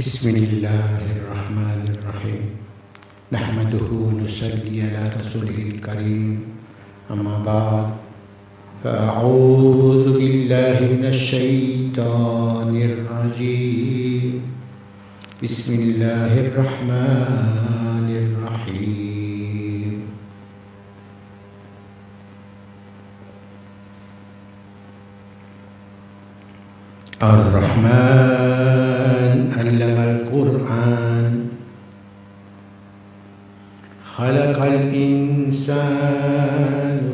بسم الله الرحمن الرحيم. نحمده ونصلي على رسوله الكريم. أما بعد فأعوذ بالله من الشيطان الرجيم. بسم الله الرحمن الرحيم. الرحمن القرآن. خلق الإنسان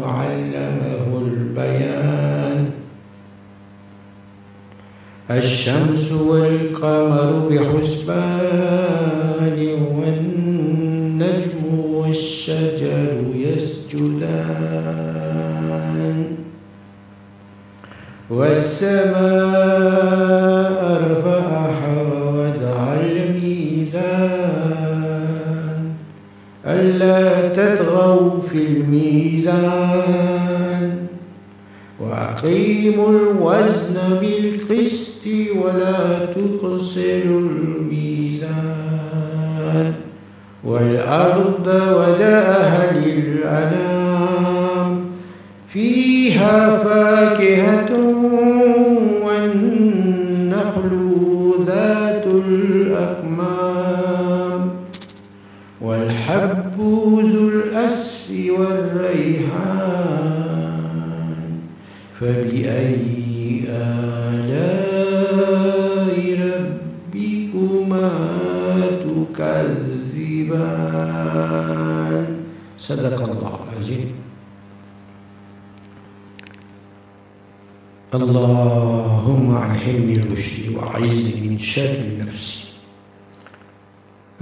وعلمه البيان. الشمس والقمر بحسبان والنجم والشجر يسجدان. والسماء الميزان. وأقيموا الوزن بالقسط ولا تقصروا الميزان. والأرض وداها للأنام. فيها فاكهة فبأي آلاء ربكما تكذبان؟ صدق الله العظيم. اللهم ألهمني رشدي وأعيذني من شر نفسي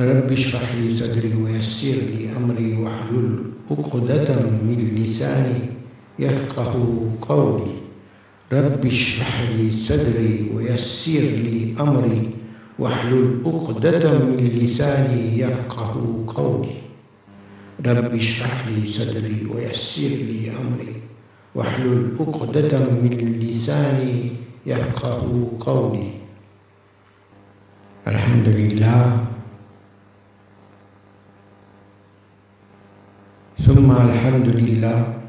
رب اشرح لي صدري ويسر لي أمري واحلل عقدة من لساني يفقه قولي. رب اشرح لي صدري ويسر لي أمري. واحلل عقدة من لساني يفقه قولي. رب اشرح لي صدري ويسر لي أمري. واحلل عقدة من لساني يفقه قولي. الحمد لله. ثم الحمد لله.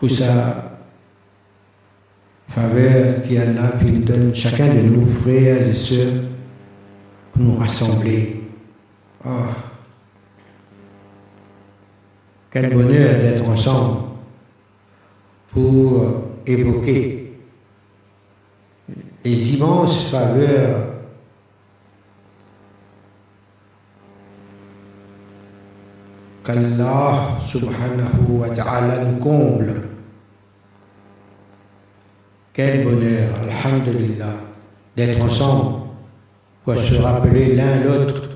Pour sa faveur qui en a, nous donne chacun de nous, frères et sœurs, pour nous rassembler. Oh. Quel bonheur d'être ensemble pour évoquer les immenses faveurs qu'Allah subhanahu wa ta'ala nous comble. Quel bonheur, alhamdulillah, d'être ensemble pour se rappeler l'un l'autre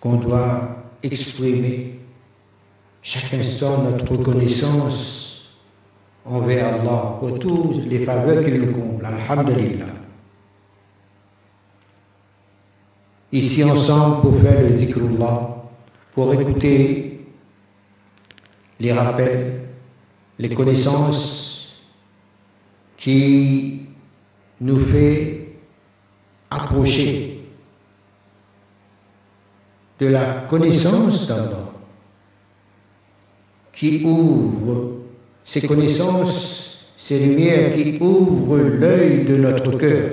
qu'on doit exprimer chaque instant notre reconnaissance envers Allah pour tous les faveurs qu'il nous comble. Alhamdulillah. Ici ensemble pour faire le dhikrullah, pour écouter les rappels, les connaissances qui nous fait approcher de la connaissance d'Allah, qui ouvre ces connaissances, ces lumières qui ouvrent l'œil de notre cœur,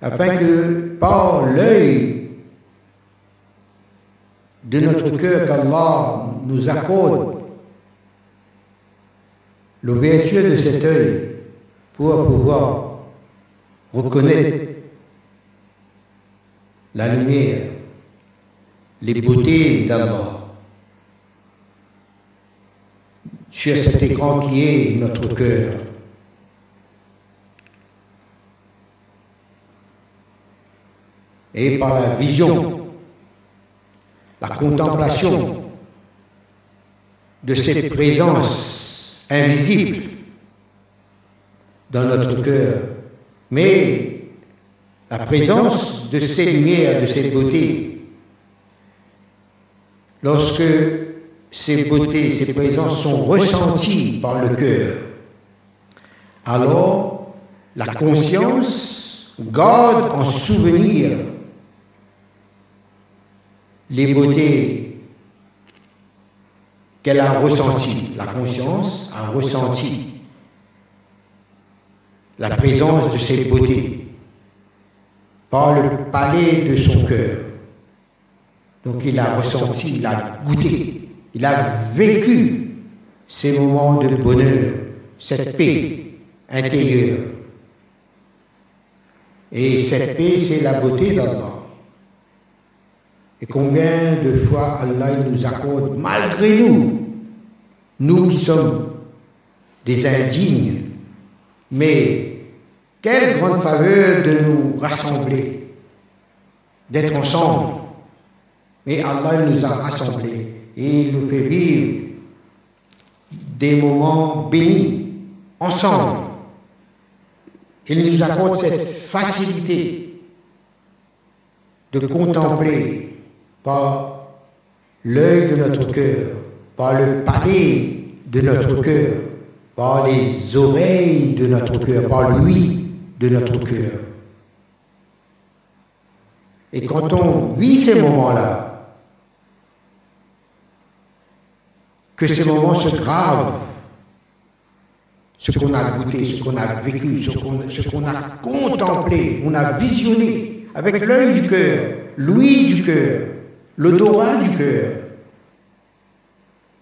afin que par l'œil de notre cœur qu'Allah nous accorde l'ouverture de cet œil pour pouvoir reconnaître la lumière, les beautés d'Allah sur cet écran qui est notre cœur. Et par la vision, la contemplation de cette présence invisible dans notre cœur, mais la présence de ces lumières, de cette beauté, lorsque ces beautés, ces présences sont ressenties par le cœur, alors la conscience garde en souvenir les beautés qu'elle a ressenties. La conscience a ressenti la présence de ces beautés par le palais de son cœur. Donc il a ressenti, il a goûté, il a vécu ces moments de bonheur, cette paix intérieure. Et cette paix, c'est la beauté d'Allah. Et combien de fois Allah nous accorde, malgré nous, nous qui sommes des indignes, mais quelle grande faveur de nous rassembler, d'être ensemble. Mais Allah nous a rassemblés et il nous fait vivre des moments bénis ensemble. Il nous accorde cette facilité de contempler par l'œil de notre cœur, par le palais de notre cœur, par les oreilles de notre cœur, par lui de notre cœur. Et quand on vit ces moments-là, que ces moments se gravent, ce qu'on a goûté, ce qu'on a vécu, ce qu'on a contemplé, on a visionné avec l'œil du cœur, l'ouïe du cœur, l'odorat du cœur,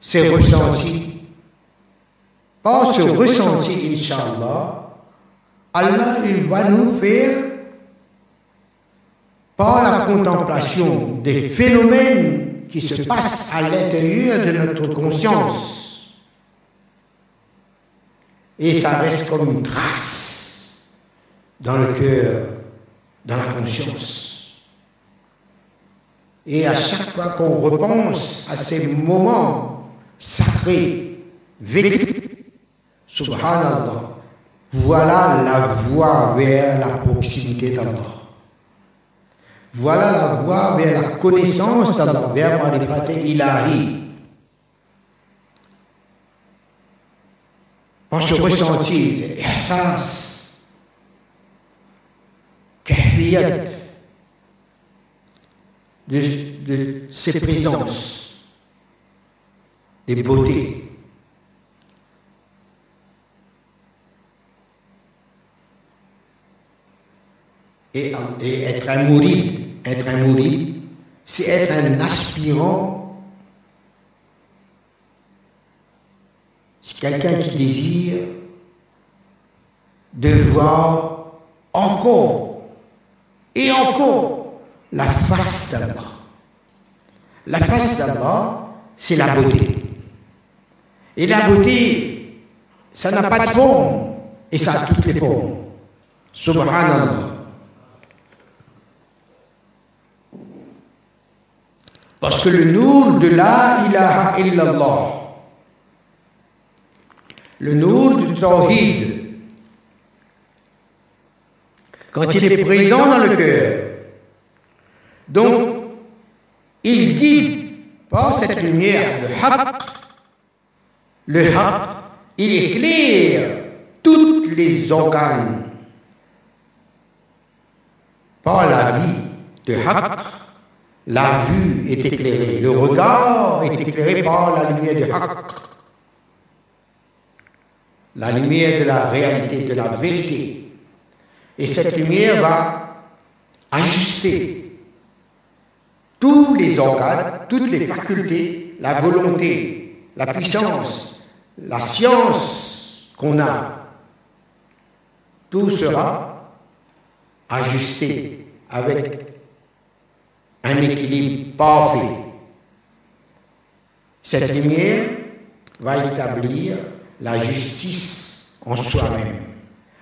c'est ressenti. Par ce ressenti, Inch'Allah, Allah, il va nous faire, par la contemplation des phénomènes qui se passent à l'intérieur de notre conscience, et ça reste comme une trace dans le cœur, dans la conscience. Et à chaque fois qu'on repense à ces moments sacrés, vécus, subhanallah, voilà la voie vers la proximité d'Allah. Voilà la voie vers la connaissance d'Allah, vers Marifat ilahi. Par ce ressenti, ihsas, kafiyat, de, ses présences, des beautés. Et, être un être un c'est être un aspirant, c'est quelqu'un qui désire de voir encore et encore la face d'Allah. La face d'Allah, c'est la beauté. Et la beauté, ça n'a pas de forme, et ça a toutes les formes. Subhanallah. Parce que le nour de la ilaha illallah, le nour du tawhid, quand il est présent dans le cœur, donc, il guide par cette lumière le haq. Le haq, il éclaire tous les organes. Par la vie de haq, la vue est éclairée, le regard est éclairé par la lumière du haq. La lumière de la réalité, de la vérité. Et cette lumière va ajuster tous les organes, toutes les facultés, la volonté, la puissance, la science qu'on a, tout sera ajusté avec un équilibre parfait. Cette lumière va établir la justice en soi-même.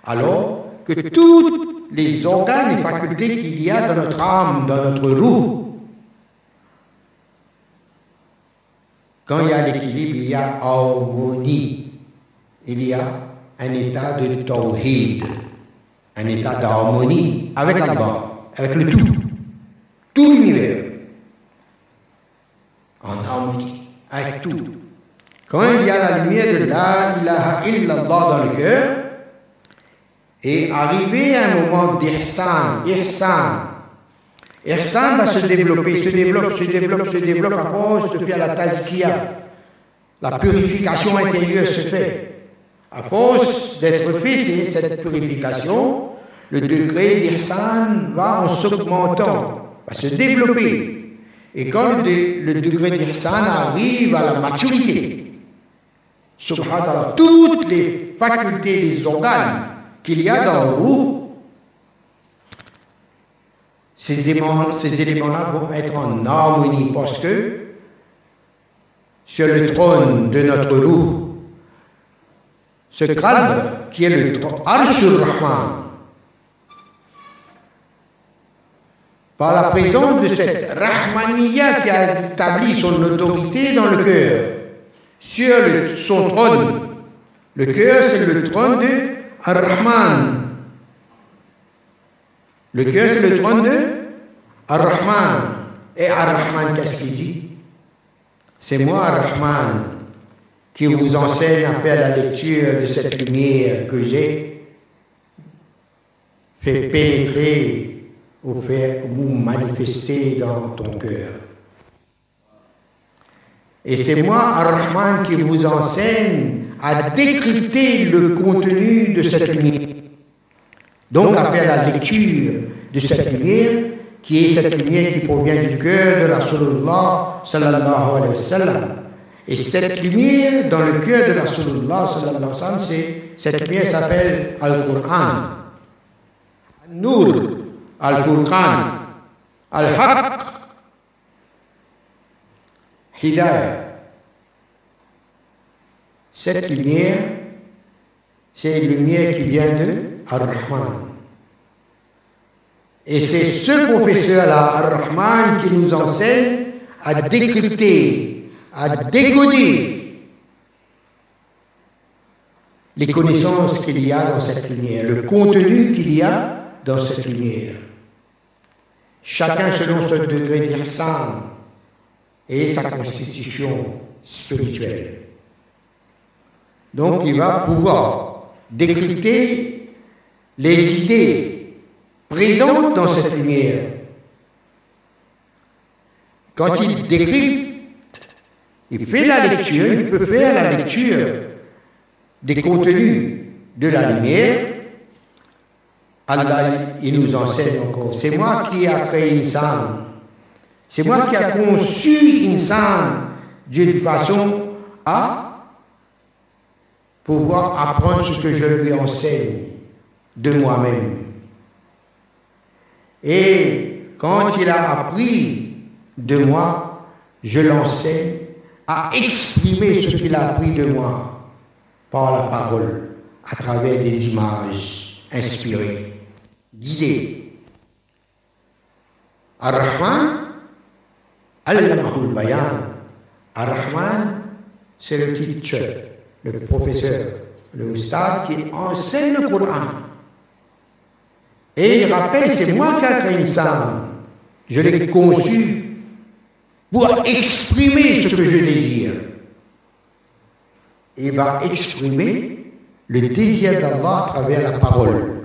Alors que tous les organes et facultés qu'il y a dans notre âme, dans notre roue, Quand il y a l'équilibre, il y a harmonie. Il y a un état de tawhid, un état d'harmonie avec Allah, avec le tout. tout l'univers en harmonie avec tout. Quand il y a la lumière de la ilaha illallah dans le cœur, et arrivé à un moment d'ihsan, ihsan, ihsan va se développer, se développe, se développe, se développe à force de faire la tazkiya. La purification intérieure se fait. À force d'être fait, cette purification, le degré d'ihsan va en s'augmentant, va se développer. Et quand le, degré d'ihsan arrive à la maturité, subhanallah, toutes les facultés des organes qu'il y a dans vous, ces éléments-là vont être en harmonie parce que sur le trône de notre loup, ce calme qui est le trône, Arshur Rahman, par la présence de cette Rahmaniya qui a établi son autorité dans le cœur, sur son trône. Le cœur, c'est le trône de Ar-Rahman. Le cœur, c'est le trône de Ar-Rahman. Et Ar-Rahman, qu'est-ce qu'il dit? C'est moi, Ar-Rahman, qui vous enseigne à faire la lecture de cette lumière que j'ai fait pénétrer ou faire vous manifester dans ton cœur. Et c'est moi, Ar-Rahman, qui vous enseigne à décrypter le contenu de cette lumière. Donc faire la lecture de cette lumière, qui est cette lumière qui provient du cœur de Rasulullah sallallahu alayhi wa sallam. Et cette lumière dans le cœur de Rasulullah sallallahu alayhi wa sallam, cette lumière s'appelle Al-Qur'an. Al-Nur, Al-Qur'an, Al-Haqq, Hidayah. Cette lumière, c'est une lumière qui vient de Ar-Rahman. Et c'est ce professeur-là, Ar-Rahman, qui nous enseigne à décrypter, à décoder les connaissances qu'il y a dans cette lumière, le contenu qu'il y a dans cette lumière. Chacun selon ce degré d'irsan et sa constitution spirituelle. Donc il va pouvoir décrypter les idées présentes dans cette lumière. Quand il décrypte, il fait la lecture, il peut faire la lecture des contenus de la lumière. Allah, il nous enseigne encore. C'est moi qui a créé Insan. C'est moi qui a conçu Insan d'une façon à pouvoir apprendre ce que je lui enseigne de moi-même. Et quand il a appris de moi, je l'enseigne à exprimer ce qu'il a appris de moi par la parole, à travers des images inspirées, guidées. Ar-Rahman, Allamahul Bayan. Ar-Rahman, c'est le teacher le professeur, le ustad qui enseigne le Coran. Et il rappelle, c'est moi qui ai créé ça. Je l'ai conçu pour exprimer ce que je désire. Il va exprimer le désir d'Allah à travers la parole.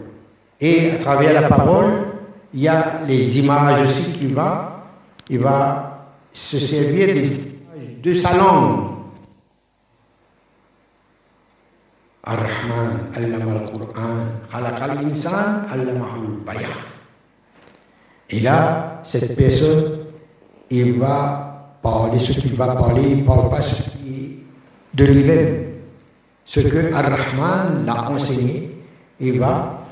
Et à travers la parole, il y a les images aussi qui va, il va se servir des images de sa langue Ar-Rahman, al-Qur'an, al insan, allamahu bayan. Et là, cette personne, il va parler ce qu'il va parler, il ne parle pas ce qui de lui-même. Ce que Ar-Rahman l'a enseigné, il va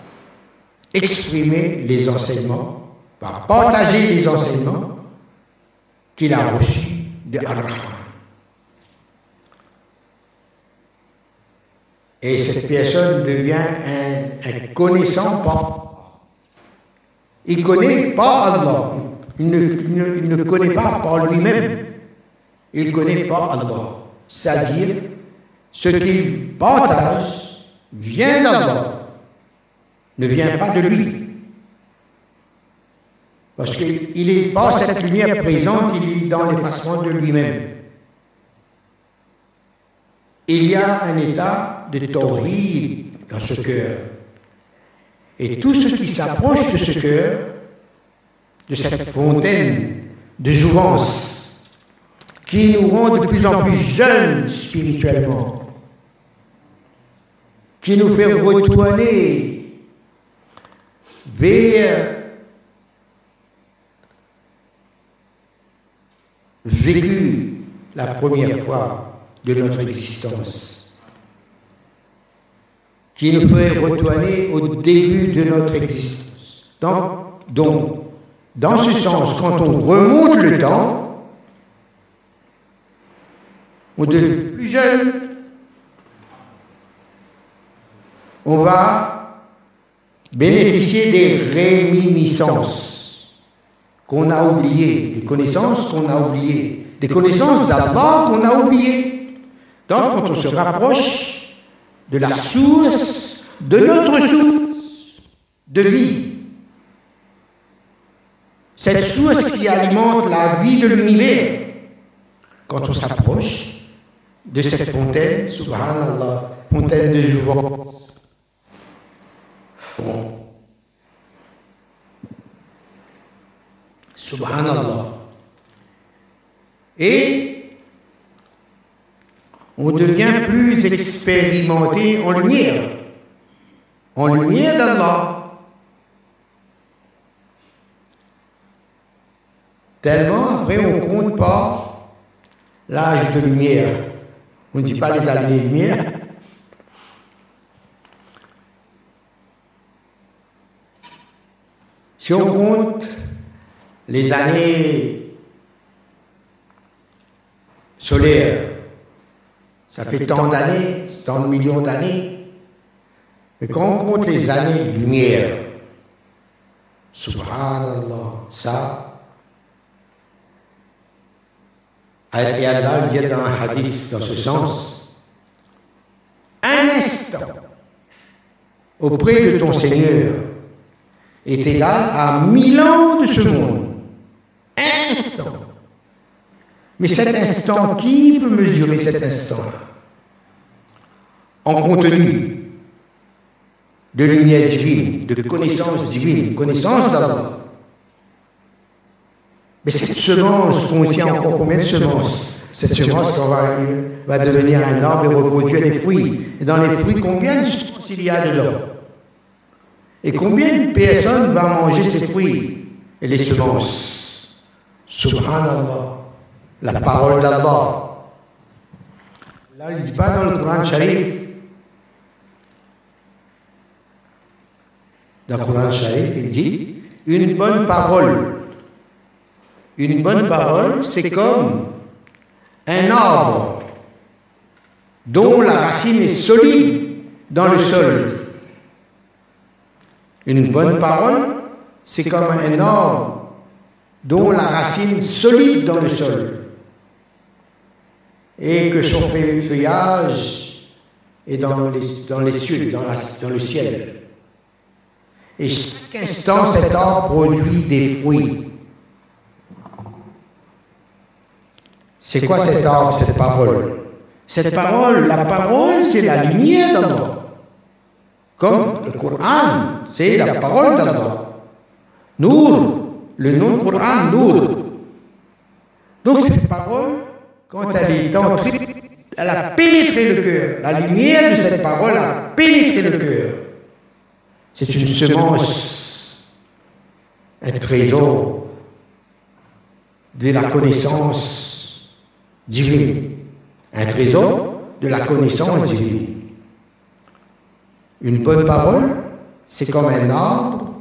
exprimer les enseignements, va partager les enseignements qu'il a reçus de Ar-Rahman. Et cette personne devient un, connaissant pas. Il ne connaît pas Allah. Il ne, connaît pas par lui-même. Il ne connaît pas Allah. C'est-à-dire, ce qu'il partage vient d'Allah, ne vient pas de lui. Parce qu'il n'est pas cette lumière présente, il est dans l'effacement de lui-même. Il y a un état de tawhid dans ce cœur. Et tout ce qui s'approche de ce cœur, de cette fontaine de jouvence, qui nous rend de plus en plus jeunes spirituellement, qui nous fait retourner vers vécu la première fois de notre existence, qui nous fait retourner au début de notre existence. Donc, donc dans ce sens, quand on remonte le temps, on devient plus jeune, on va bénéficier des réminiscences qu'on a oubliées, des connaissances qu'on a oubliées, des connaissances d'Allah qu'on a oubliées. Donc, quand on se rapproche de la source, de notre source de vie, cette source qui alimente la vie de l'univers, quand on s'approche de cette fontaine, subhanallah, fontaine de jouvence, Subhanallah. Et on devient plus expérimenté en lumière, en lumière d'Allah. Tellement après on ne compte pas l'âge de lumière. On ne dit pas les années de lumière. Si on compte les années solaires, ça fait tant d'années, tant de millions d'années. Mais quand on compte les années de lumière, subhanallah, ça, et Allah dit dans un hadith dans ce sens, un instant auprès de ton Seigneur est égal à mille ans de ce monde instant. Mais cet instant, qui peut mesurer cet instant? En contenu de lumière divine, de connaissance divine, connaissance d'Allah. Mais cette semence contient encore combien de semences Cette semence va, va devenir un arbre et reproduire des fruits. Et dans les fruits, combien de semences il y a dedans Et combien de personnes vont manger ces fruits et les semences. Subhanallah, la parole d'Allah. Là, il dit pas dans le Coran Sharif. Dans le Coran Sharif, il dit une bonne parole. Une bonne parole, c'est comme un arbre dont la racine est solide dans le sol. Une bonne parole, c'est comme un arbre dont la racine solide dans le sol, et que son feuillage est dans les, dans les cieux, dans, dans le ciel. Et chaque instant, cet arbre produit des fruits. C'est quoi cet arbre, cette parole? Cette parole, la parole, c'est la lumière d'Allah. Comme le Coran, c'est la parole d'Allah. Nour, le nom du Coran, Nour. Donc cette parole, quand elle est entrée, elle a pénétré le cœur. La lumière de cette parole a pénétré le cœur. C'est une semence, un trésor de la connaissance divine. Un trésor de la connaissance divine. Une bonne parole, c'est comme un arbre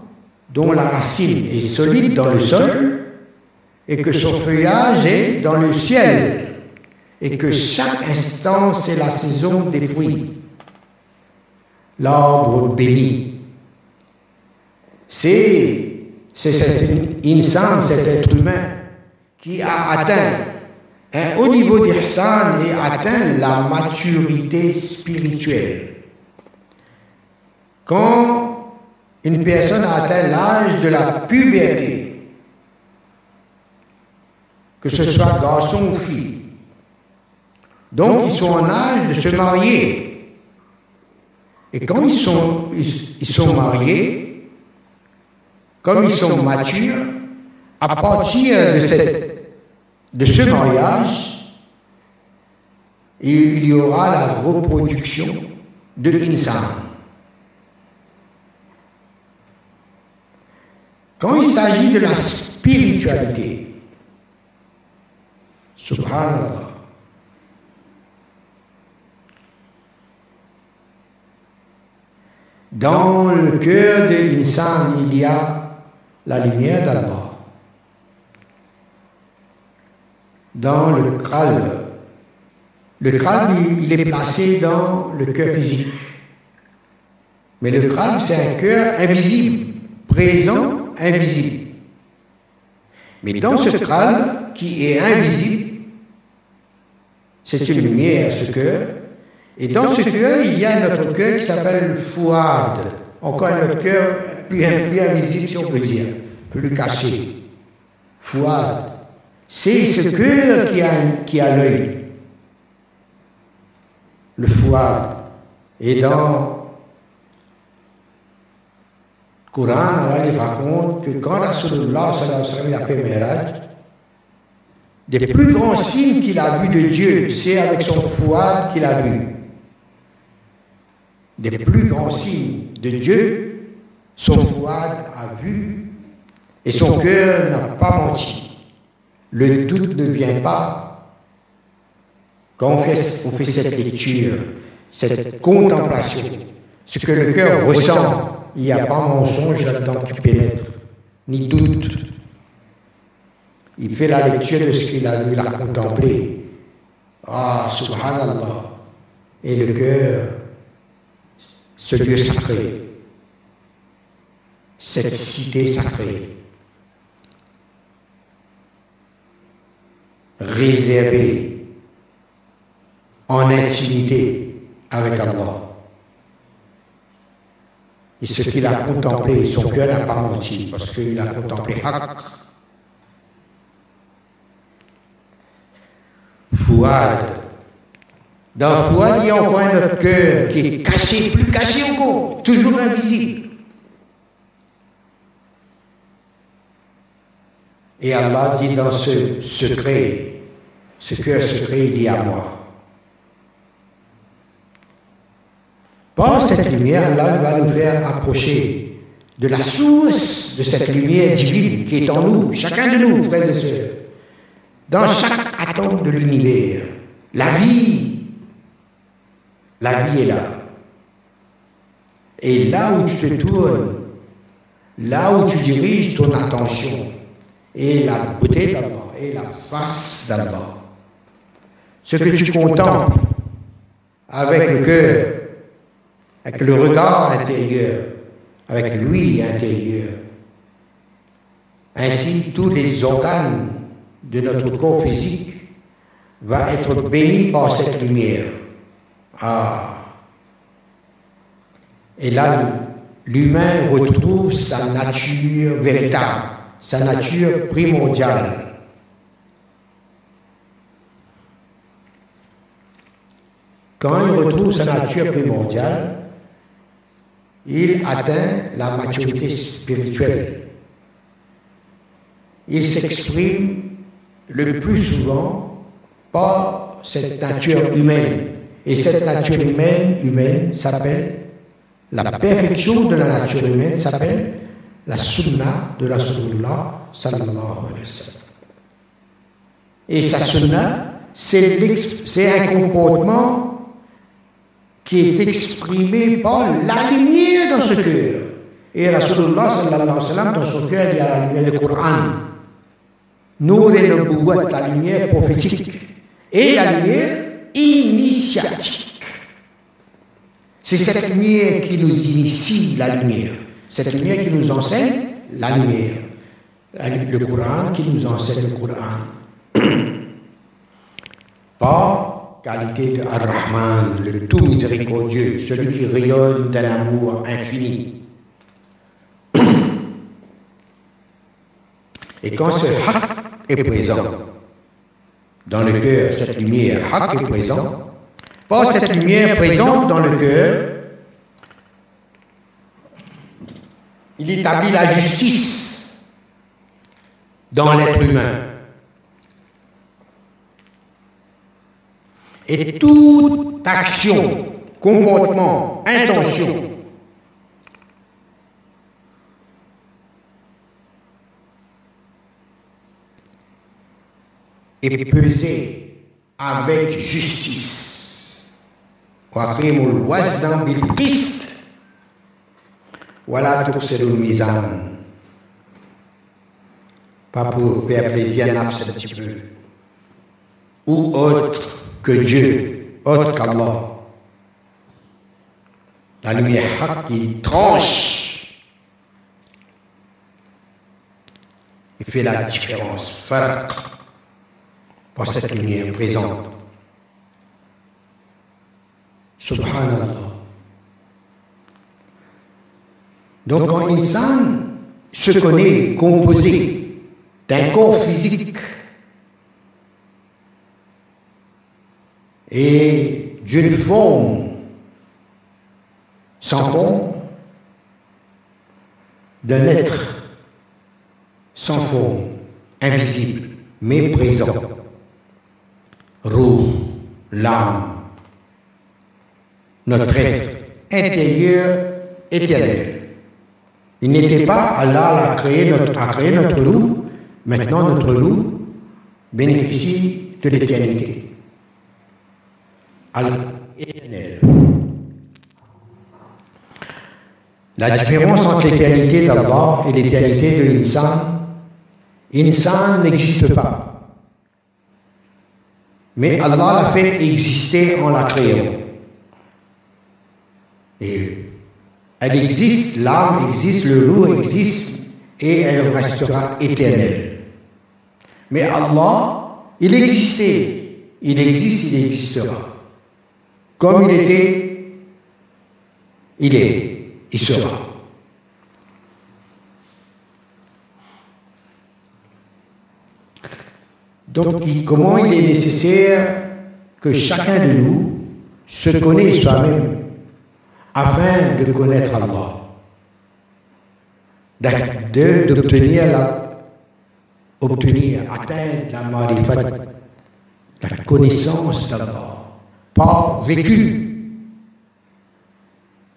dont la racine est solide dans le sol et que son feuillage est dans le ciel et que chaque instant c'est la saison des fruits. L'arbre béni. C'est cet insan, cet être humain qui a atteint un haut niveau d'ihsan et atteint la maturité spirituelle. Quand une personne a atteint l'âge de la puberté, que ce soit garçon ou fille. Donc ils sont en âge de se marier. Et quand ils sont, mariés, comme ils sont matures, à partir de, cette, de ce mariage, il y aura la reproduction de l'insan. Quand il s'agit de la spiritualité, subhanallah, dans le cœur de l'insan, il y a la lumière d'Allah. Dans le crâne, le crâne, il est placé dans le cœur physique. Mais le crâne, c'est un cœur invisible, présent invisible. Mais dans ce crâne qui est invisible, c'est une lumière, ce cœur. Et dans ce cœur, il y a un autre cœur qui s'appelle le fouad. Encore un autre cœur plus, invisible, si on peut dire, plus caché. Fouad. C'est ce cœur qui a, qui a l'œil. Le fouad. Et dans Coran, Allah il raconte que quand Rasulullah a fait Miraj, des plus grands signes qu'il a vus de Dieu, c'est avec son fouad qu'il a vu. Des plus grands signes de Dieu, son fouad a vu et son cœur n'a pas menti. Le doute ne vient pas quand on fait, cette lecture, cette contemplation, ce que le cœur ressent il n'y a pas mensonge là-dedans qui pénètre, ni doute. Il fait la lecture de ce qu'il a vu, il a contemplé. Ah, subhanallah. Et le cœur, ce lieu sacré, cette cité sacrée, réservée en intimité avec Allah. Et ce qu'il a contemplé, son cœur n'a pas menti, parce qu'il a contemplé Haq. Fouad. Dans Fouad, il y a encore un autre cœur qui est caché, plus caché encore, toujours invisible. Et Allah dit dans ce secret, ce cœur secret, il dit à moi. Par cette lumière, Allah va nous faire approcher de la source de cette lumière divine qui est en nous, chacun de nous, frères et sœurs. Dans chaque atome de l'univers, la vie, la vie est là. Et là où tu te tournes, là où tu diriges ton attention, est la beauté d'Allah, et la face d'Allah. Ce que tu contemples avec le cœur, avec le regard intérieur, avec lui intérieur. Ainsi, tous les organes de notre corps physique vont être bénis par cette lumière. Ah. Et là, l'humain retrouve sa nature véritable, sa nature primordiale. Quand il retrouve sa nature primordiale, il atteint la maturité spirituelle. Il s'exprime le plus souvent par cette nature humaine. Et cette nature humaine, humaine s'appelle, la perfection de la nature humaine s'appelle la sunna de la Rasulullah sallallahu. Et sa sunna, c'est un comportement qui est exprimé par la lumière dans ce cœur. Et Rasulullah sallallahu alayhi wa sallam, dans son cœur, il y a la lumière du Coran. Nour et Nubuwat, la lumière prophétique. Et la lumière initiatique. C'est cette lumière qui nous initie la lumière. Cette lumière qui nous enseigne la lumière. Le Coran qui nous enseigne le Coran. Par qualité de Ar-Rahman, le tout miséricordieux, celui qui rayonne d'un amour infini. Et quand ce haq est présent, dans le cœur, cette lumière. Est présente, par cette lumière présente dans le cœur, il établit la justice dans l'être humain. Et toute action, comportement, intention est pesée avec justice. Voilà tout ce misant. Pas pour faire plaisir à un petit peu. Ou autre que Dieu, autre qu'Allah. La lumière qui tranche. Il fait la différence. Farq pour cette lumière présente. Subhanallah. Donc quand insan se connaît composé d'un corps physique et d'une forme sans forme, d'un être sans forme, invisible, mais présent, roux, l'âme, notre être intérieur éternel. Il n'était pas Allah a créé notre, notre loup. Maintenant, notre loup bénéficie de l'éternité. Éternel. La différence entre l'éternité d'Allah et l'éternité de l'insan, insan n'existe pas. Mais Allah l'a fait exister en la créant. Et elle existe, l'âme existe, le loup existe, et elle restera éternelle. Mais Allah, il existait, il existe, il existera. Comme il était, il est, il sera. Donc, comment il est nécessaire que chacun de nous se connaisse soi-même afin de connaître Allah, d'obtenir la, obtenir, atteindre la marifat, la connaissance d'Allah, par vécu.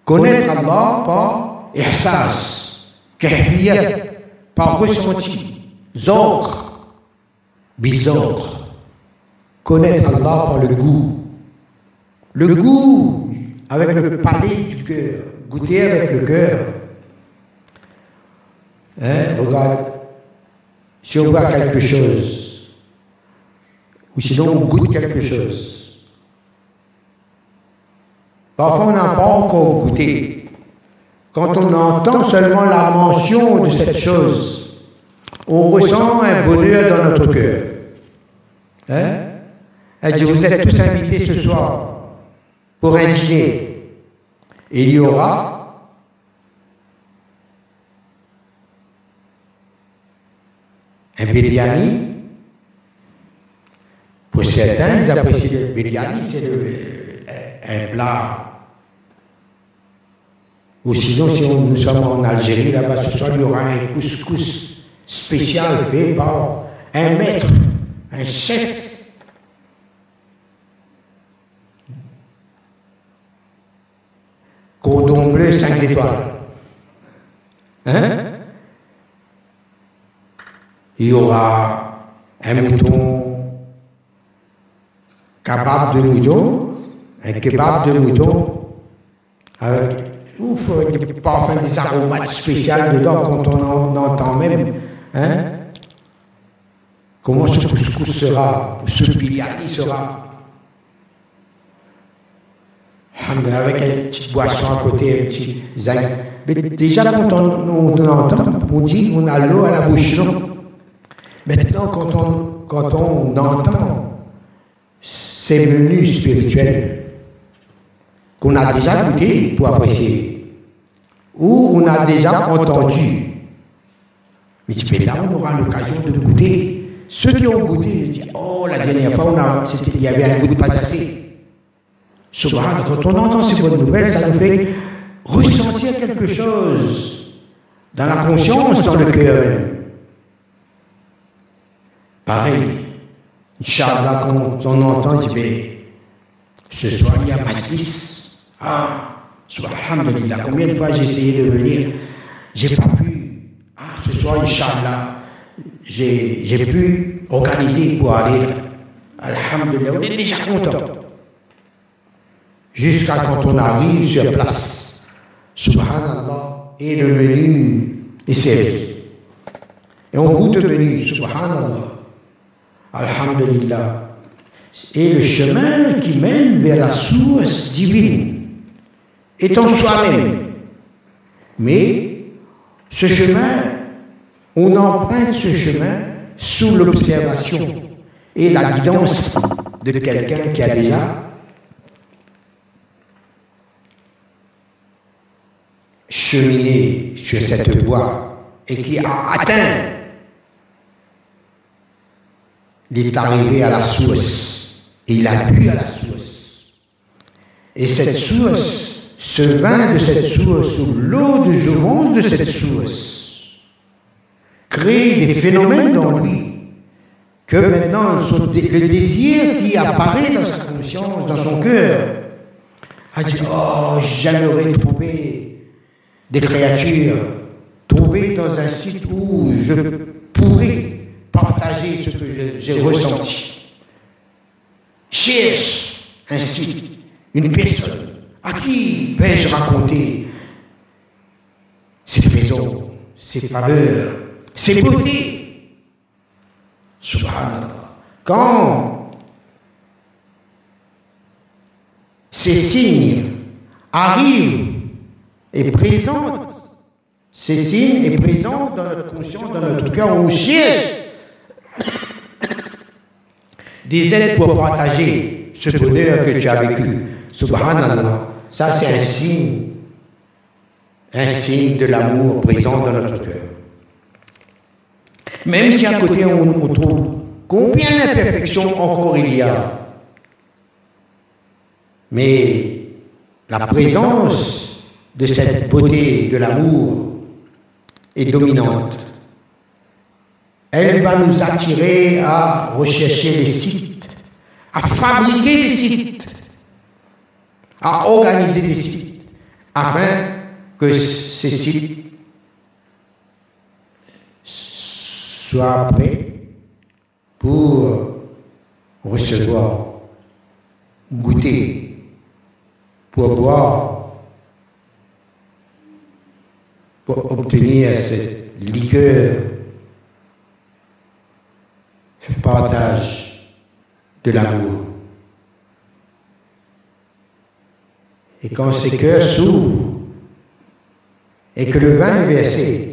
Connaître Allah par ihsas, kahfiyat, par ressenti, zor, bizor. Connaître par le goût. Le goût avec le palais du cœur, goûter avec le cœur. Hein, regarde, si on voit quelque chose, ou sinon on goûte quelque chose, parfois on n'a pas encore goûté. Quand on entend seulement la mention de cette chose, on ressent un bonheur dans notre cœur. Hein? Elle dit, vous êtes tous invités ce soir pour un dîner. Il y aura un biryani. Pour certains, ils apprécient le biryani, c'est un plat. Ou sinon, si on, nous sommes en Algérie, là-bas ce soir, il y aura un couscous spécial fait par un maître, un chef Cordon bleu 5 étoiles. Hein? Il y aura un mouton kebab de mouton, un kebab de mouton avec ouf, parfois des aromates spéciaux dedans quand on entend même. Hein? Comment ce couscous sera, ce biryani sera? Avec une petite boisson à côté, un petit Mais déjà, quand on, entend, on dit on a l'eau à la bouche. Maintenant, quand on, quand on entend ces menus spirituels qu'on a déjà goûté pour apprécier, ou on a déjà entendu, mais là, on aura l'occasion de goûter ceux qui ont goûté, ils disent Oh, la dernière fois, il y avait un goût de pas assez. Subhanallah, quand on entend ces bonnes nouvelles, ça nous fait ressentir quelque chose dans la conscience, dans le cœur Pareil, Inch'Allah, quand on entend, il dit Ce soir, il y a majlis. Ah, Alhamdulillah, combien de fois j'ai essayé de venir, j'ai pas pu. Ah, ce soir, Inch'Allah, j'ai pu organiser pour aller. Alhamdulillah, on est déjà content. Jusqu'à quand on arrive sur place. Subhanallah, et le menu est servi. Et on goûte le menu, Subhanallah. Alhamdulillah. Et le chemin qui mène vers la source divine est en soi-même. Mais ce chemin, on emprunte ce chemin sous l'observation et la guidance de quelqu'un qui a déjà cheminé sur cette voie et qui a atteint, il est arrivé à la source et il a bu à la source. Et cette source ce vin de cette source ou l'eau de jouvence de cette source crée des phénomènes dans lui que maintenant le désir qui apparaît dans sa conscience, dans son cœur, a dit Oh, j'aimerais trouver des créatures, trouver dans un site où je pourrais partager ce que j'ai ressenti. Cherche un site, une personne à qui vais-je raconter cette raison, cette faveur, ces beautés Subhanallah. Quand ces signes arrivent et présentent, ces signes et présentent dans notre conscience, dans notre cœur, on cherche des aides pour partager ce bonheur que tu as vécu. Subhanallah. Ça, c'est un signe, un signe de l'amour présent dans notre cœur. Même si à côté on, trouve combien d'imperfections encore il y a, mais la présence de cette beauté de l'amour est dominante. Elle va nous attirer à rechercher les sites, à fabriquer des sites à organiser des sites afin que ces sites soient prêts pour recevoir, goûter, pour boire, pour obtenir cette liqueur, ce partage de l'amour. Et quand ces cœurs s'ouvrent et que le vin est versé,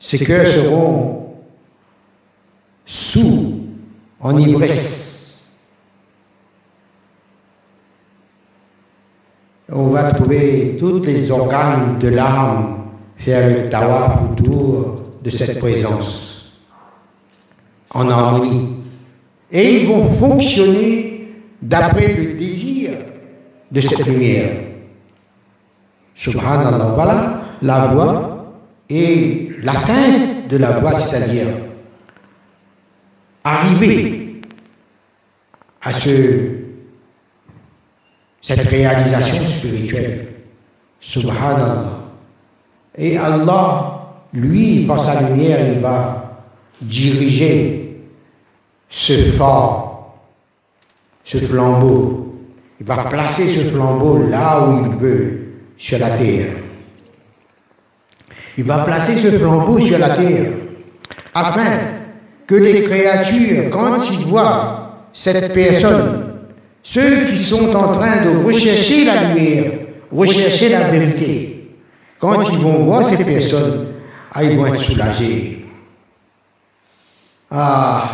ces cœurs seront sous en ivresse. On va trouver tous les organes de l'âme faire le tawaf autour de cette présence en harmonie. Et ils vont fonctionner d'après le désir de cette lumière. Subhanallah, voilà la voie et l'atteinte de la voie, c'est-à-dire arriver à ce, cette réalisation spirituelle. Subhanallah. Et Allah, lui, par sa lumière, il va diriger ce phare, ce flambeau il va placer ce flambeau là où il veut, sur la terre. Il va placer ce flambeau sur la terre afin que les créatures, quand ils voient cette personne, ceux qui sont en train de rechercher la lumière, rechercher la vérité, quand ils vont voir ces personnes, ah, ils vont être soulagés. Ah,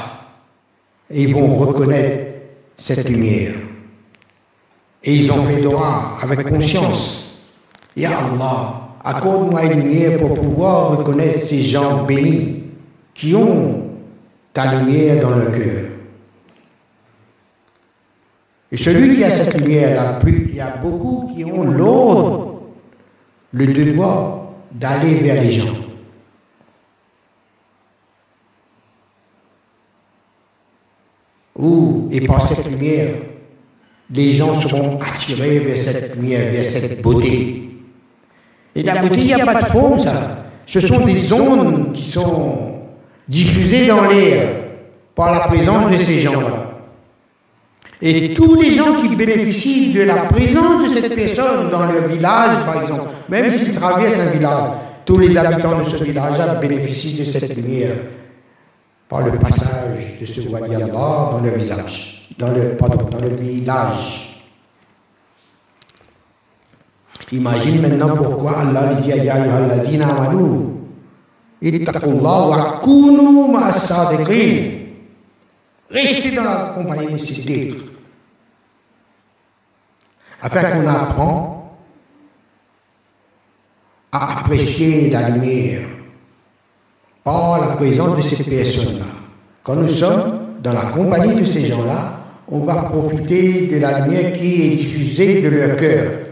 ils vont reconnaître cette lumière. Et ils ont fait droit avec conscience. Ya Allah, accorde-moi une lumière pour pouvoir reconnaître ces gens bénis qui ont ta lumière dans le cœur. Et celui qui a cette lumière, plus, il y a beaucoup qui ont l'ordre, le devoir d'aller vers les gens. Ou, et par cette lumière, les gens seront attirés vers cette lumière, vers cette beauté. Et la beauté, il n'y a pas de forme, ça. Ce sont des ondes qui sont diffusées dans l'air par la présence de ces gens-là. Et tous les gens qui bénéficient de la présence de cette personne dans leur village, par exemple, même s'ils traversent un village, tous les habitants de ce village bénéficient de cette lumière par le passage de ce wadi Allah dans le visage, dans le, pardon, dans le village. Imagine maintenant pourquoi Allah dit à Ayyuhalladina amanu, ittaqullah wa kunu ma'as Restez dans la compagnie de ces afin qu'on apprend à apprécier la lumière par la présence de ces personnes-là. Quand nous sommes dans la compagnie de ces gens-là, on va profiter de la lumière qui est diffusée de leur cœur.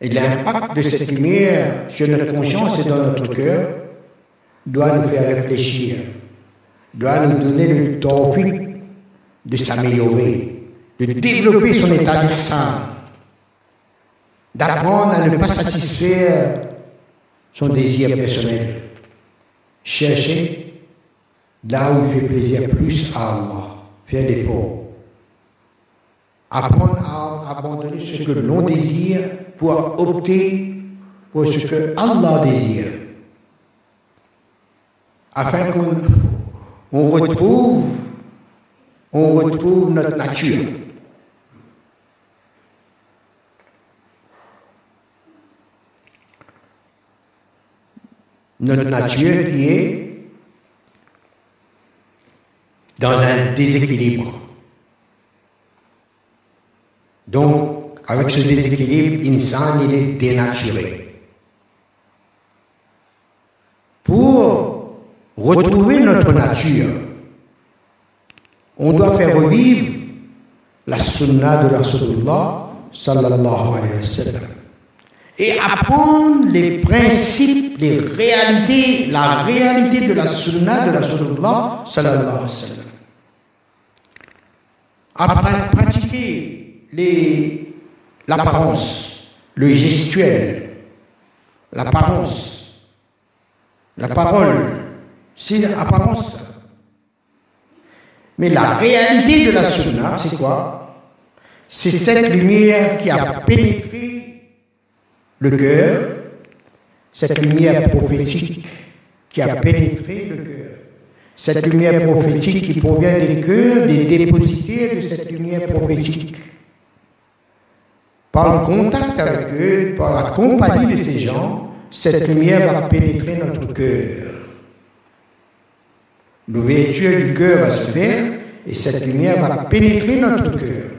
Et l'impact de cette lumière sur notre conscience et dans notre cœur doit nous faire réfléchir, doit nous donner le tawfiq de s'améliorer, de développer son état d'examen d'apprendre à ne pas satisfaire son désir personnel. Chercher là où il fait plaisir plus à Allah, faire l'effort. Apprendre à abandonner ce que l'on désire pour opter pour ce que Allah désire. Afin qu'on retrouve, on retrouve notre nature. notre nature qui est dans un déséquilibre. Donc, avec ce déséquilibre, Insan, il est dénaturé. Pour retrouver notre nature, on doit faire revivre la sunna de Rasulullah sallallahu alayhi wa sallam et apprendre les principes, les réalités, la réalité de la sunna de la sallallahu alayhi wa sallam. À pratiquer l'apparence, le gestuel, l'apparence, la parole, c'est l'apparence. Mais la réalité de la sunna, c'est quoi? C'est cette lumière qui a pénétré le cœur, cette lumière prophétique qui a pénétré le cœur, cette lumière prophétique qui provient des cœurs des dépositaires de cette lumière prophétique. Par le contact avec eux, par la compagnie de ces gens, cette lumière va pénétrer notre cœur. L'ouverture du cœur va se faire et cette lumière va pénétrer notre cœur.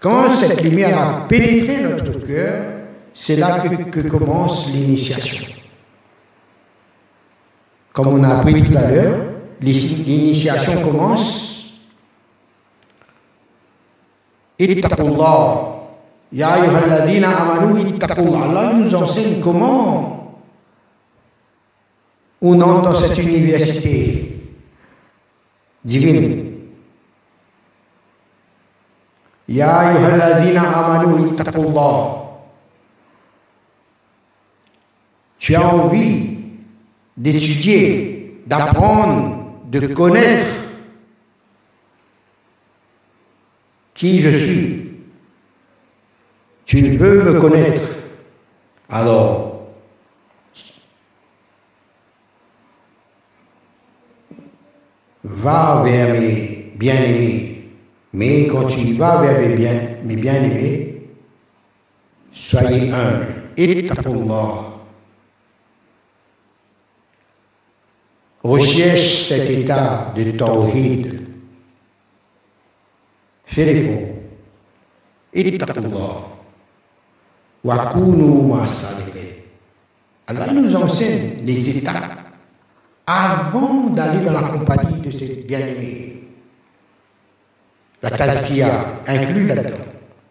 Quand cette lumière a pénétré notre cœur, c'est là que, commence l'initiation. Comme on a appris tout à l'heure, l'initiation commence. Ittaqullah. Ya ayyuhalladhina amanu ittaqullah. Allah nous enseigne comment on entre dans cette université divine. Ya ayyuhalladhina amanu ittaqullah. tu as envie d'étudier, d'apprendre, de connaître qui je suis, tu veux me connaître. Alors, va vers mes bien-aimés. Mais quand tu vas vers mes, bien, mes bien-aimés, soyez humble. Et moi. recherche cet état de tawhid. Fais l'effort. Ittaqullah. Allah nous enseigne les étapes avant d'aller dans la compagnie de ses bien-aimés? La tazkia inclut là-dedans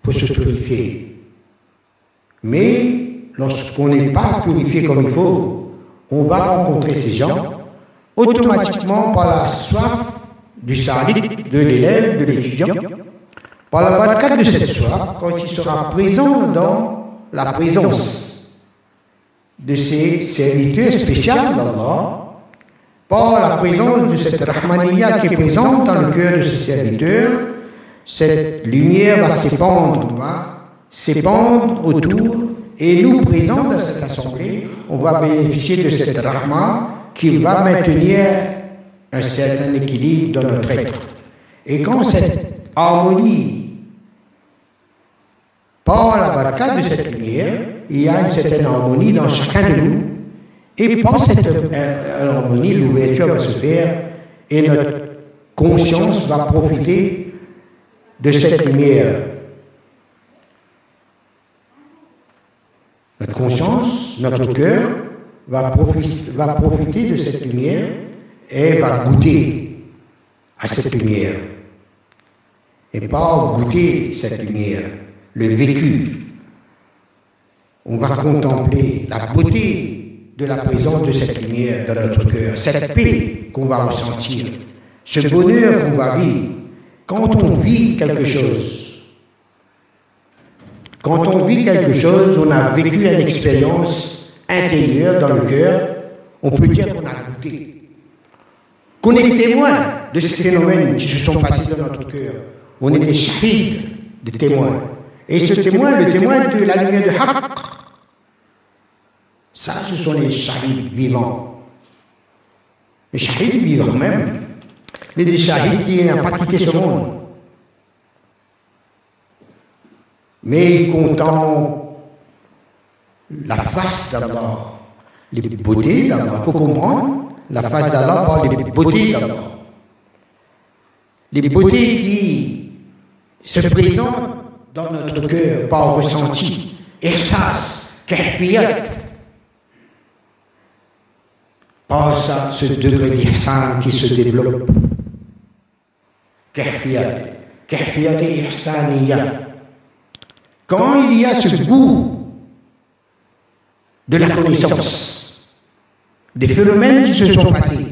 pour se purifier. Mais lorsqu'on n'est pas purifié comme il faut, on va rencontrer ces gens automatiquement par la soif du sadique, de l'élève, de l'étudiant, par la barcade de cette soif, quand il sera présent dans la présence de ces serviteurs spéciaux d'Allah, par la présence de cette Rahmaniya qui est présente dans le cœur de ces serviteurs, cette lumière va s'épandre, va s'épandre autour, et nous, présents dans cette assemblée, on va bénéficier de cette Rahma qui va maintenir un certain équilibre dans notre être. Et quand cette harmonie, par la baraka de cette lumière, il y a une certaine harmonie dans chacun de nous, et par cette euh, harmonie, l'ouverture va se faire et notre conscience va profiter de cette lumière. Notre conscience, notre cœur va profiter, va profiter de cette lumière et va goûter à cette lumière. Et pas goûter cette lumière, le vécu. On va contempler la beauté de la présence de cette lumière dans notre cœur, cette paix qu'on va ressentir, ce bonheur qu'on va vivre quand on vit quelque chose. Quand on vit quelque chose, on a vécu une expérience intérieure dans le cœur, on peut dire qu'on a goûté. Qu'on est témoin de ces phénomènes qui se sont passés dans notre cœur. On est des chahids, des témoins. Et ce témoin, le témoin de la lumière de Haqq, ça, ce sont les shahids vivants. Les shahids vivants même, mais des shahids qui n'ont pas quitté ce monde. mais content la face d'Allah, les beautés d'Allah. Il faut comprendre, la face d'Allah parle des beautés d'Allah. Les beautés qui se présentent dans notre cœur par ressenti, ersas, kahfiyat, par ça, ce degré d'ihsan qui se développe. Kahfiyat, kahfiyat et ihsaniyat. Quand il y a ce goût de la connaissance, des phénomènes qui se sont passés,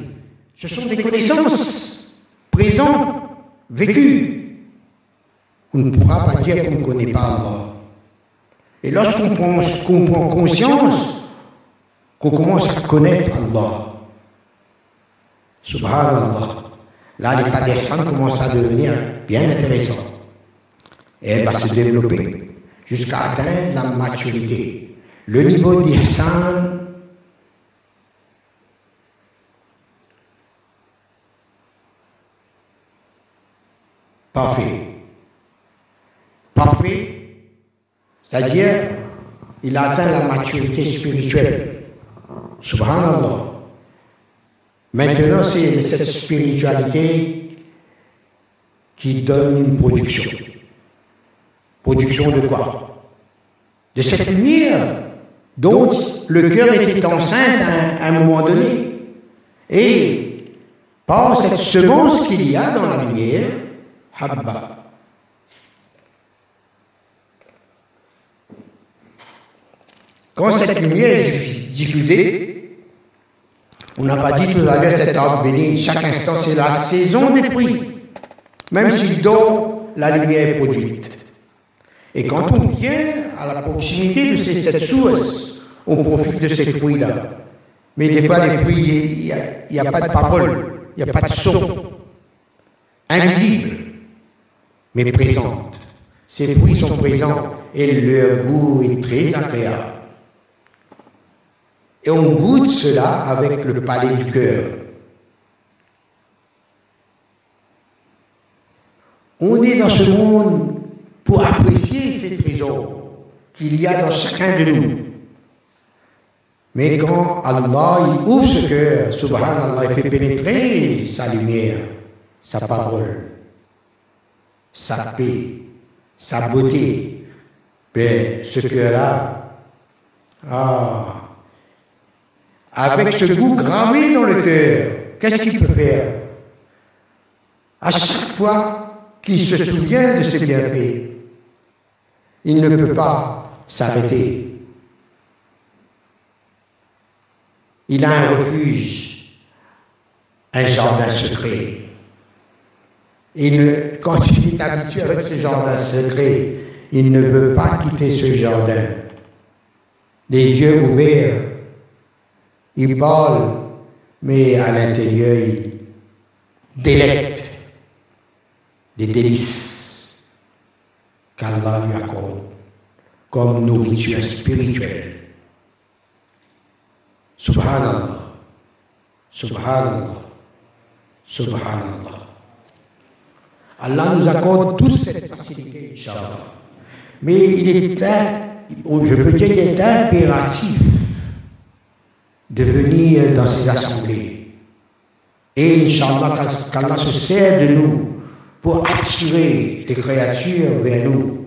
ce sont des connaissances présentes, vécues. On ne pourra pas dire qu'on ne connaît pas Allah. Et lorsqu'on prend conscience qu'on commence à connaître Allah, subhanallah, là l'état d'Ihsan commence à devenir bien intéressant. Et elle va se développer jusqu'à atteindre la maturité. Le niveau d'Ihsan parfait. Parfait, c'est-à-dire il a atteint la maturité spirituelle. Subhanallah. Maintenant, c'est cette spiritualité qui donne une production. Production de quoi? De cette lumière dont le cœur était enceinte à un, moment donné. Et par cette semence qu'il y a dans la lumière, Habba. Quand cette lumière est diffusée, on n'a pas dit tout à l'heure cet arbre béni, chaque instant c'est la saison des fruits, même si dont la lumière est produite. Et quand on vient à la proximité de cette source, on profite de ces fruits-là. Mais des fois, les fruits, il n'y a, pas de parole, il n'y a pas de son. Invisible, mais présente. Ces fruits sont présents et leur goût est très agréable. Et on goûte cela avec le palais du cœur. On est dans ce monde pour apprécier ces trésors qu'il y a dans chacun de nous. Mais quand Allah ouvre ce cœur, subhanallah, il fait pénétrer sa lumière, sa parole, sa paix, sa beauté, Mais ce cœur-là, ah, avec ce goût gravé dans le cœur, qu'est-ce qu'il peut faire? À chaque fois qu'il se souvient de ses bienfaits, il ne peut pas s'arrêter. Il a un refuge, un jardin secret. Il quand il est habitué avec ce jardin secret, il ne veut pas quitter ce jardin. Les yeux ouverts, il parle, mais à l'intérieur, il délecte des délices qu'Allah lui accorde comme nourriture spirituelle. Subhanallah, Subhanallah, Subhanallah. Allah nous accorde tous cette facilité, Inch'Allah. Mais il est, je peux dire, qu'il est impératif de venir dans ces assemblées. Et Inch'Allah, qu'Allah se sert de nous pour attirer les créatures vers nous.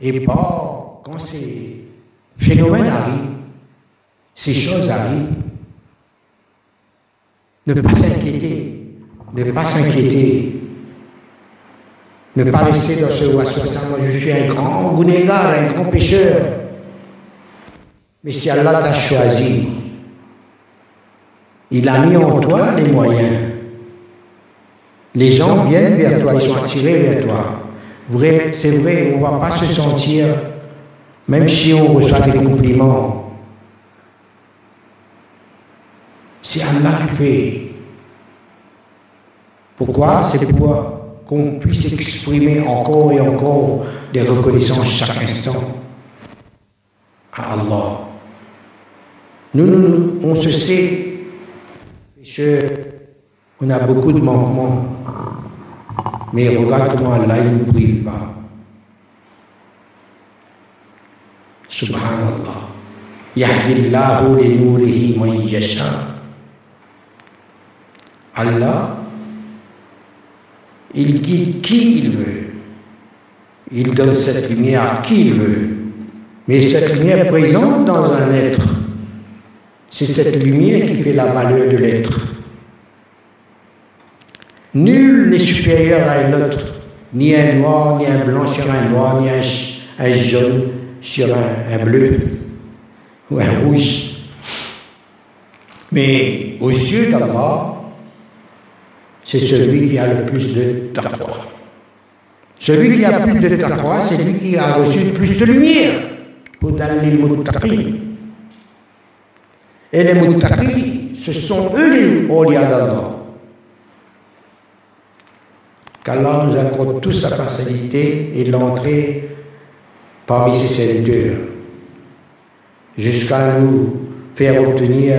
Et pas quand ces phénomènes arrivent, ces choses arrivent, ne pas s'inquiéter, ne pas s'inquiéter, ne pas rester dans ce waswasa, moi je suis un grand gounégar, un grand pécheur. Mais si Allah t'a choisi, il a mis en toi les moyens. Les gens viennent vers toi, ils sont attirés vers toi. C'est vrai, on ne va pas se sentir, même si on reçoit des compliments. C'est Allah qui fait. Pourquoi? C'est pour qu'on puisse exprimer encore et encore des reconnaissances chaque instant à Allah. Nous, nous on se sait, on a beaucoup de manquements, mais regarde comment Allah ne nous pas. Subhanallah. Yahdillahu li nourihi. Allah il guide qui il veut. Il donne cette lumière à qui il veut. Mais cette lumière présente dans un être. C'est cette lumière qui fait la valeur de l'être. Nul n'est supérieur à un autre, ni un noir, ni un blanc sur un noir, ni un, jaune sur un, bleu ou un rouge. Mais aux yeux d'Allah, c'est celui qui a le plus de taqwa. Celui qui a plus de taqwa, c'est lui qui a reçu plus de lumière. pour les muttaqin. Et les muttaqis, ce sont eux les awliya d'Allah. Qu'Allah nous accorde toute sa facilité et l'entrée parmi ses serviteurs, jusqu'à nous faire obtenir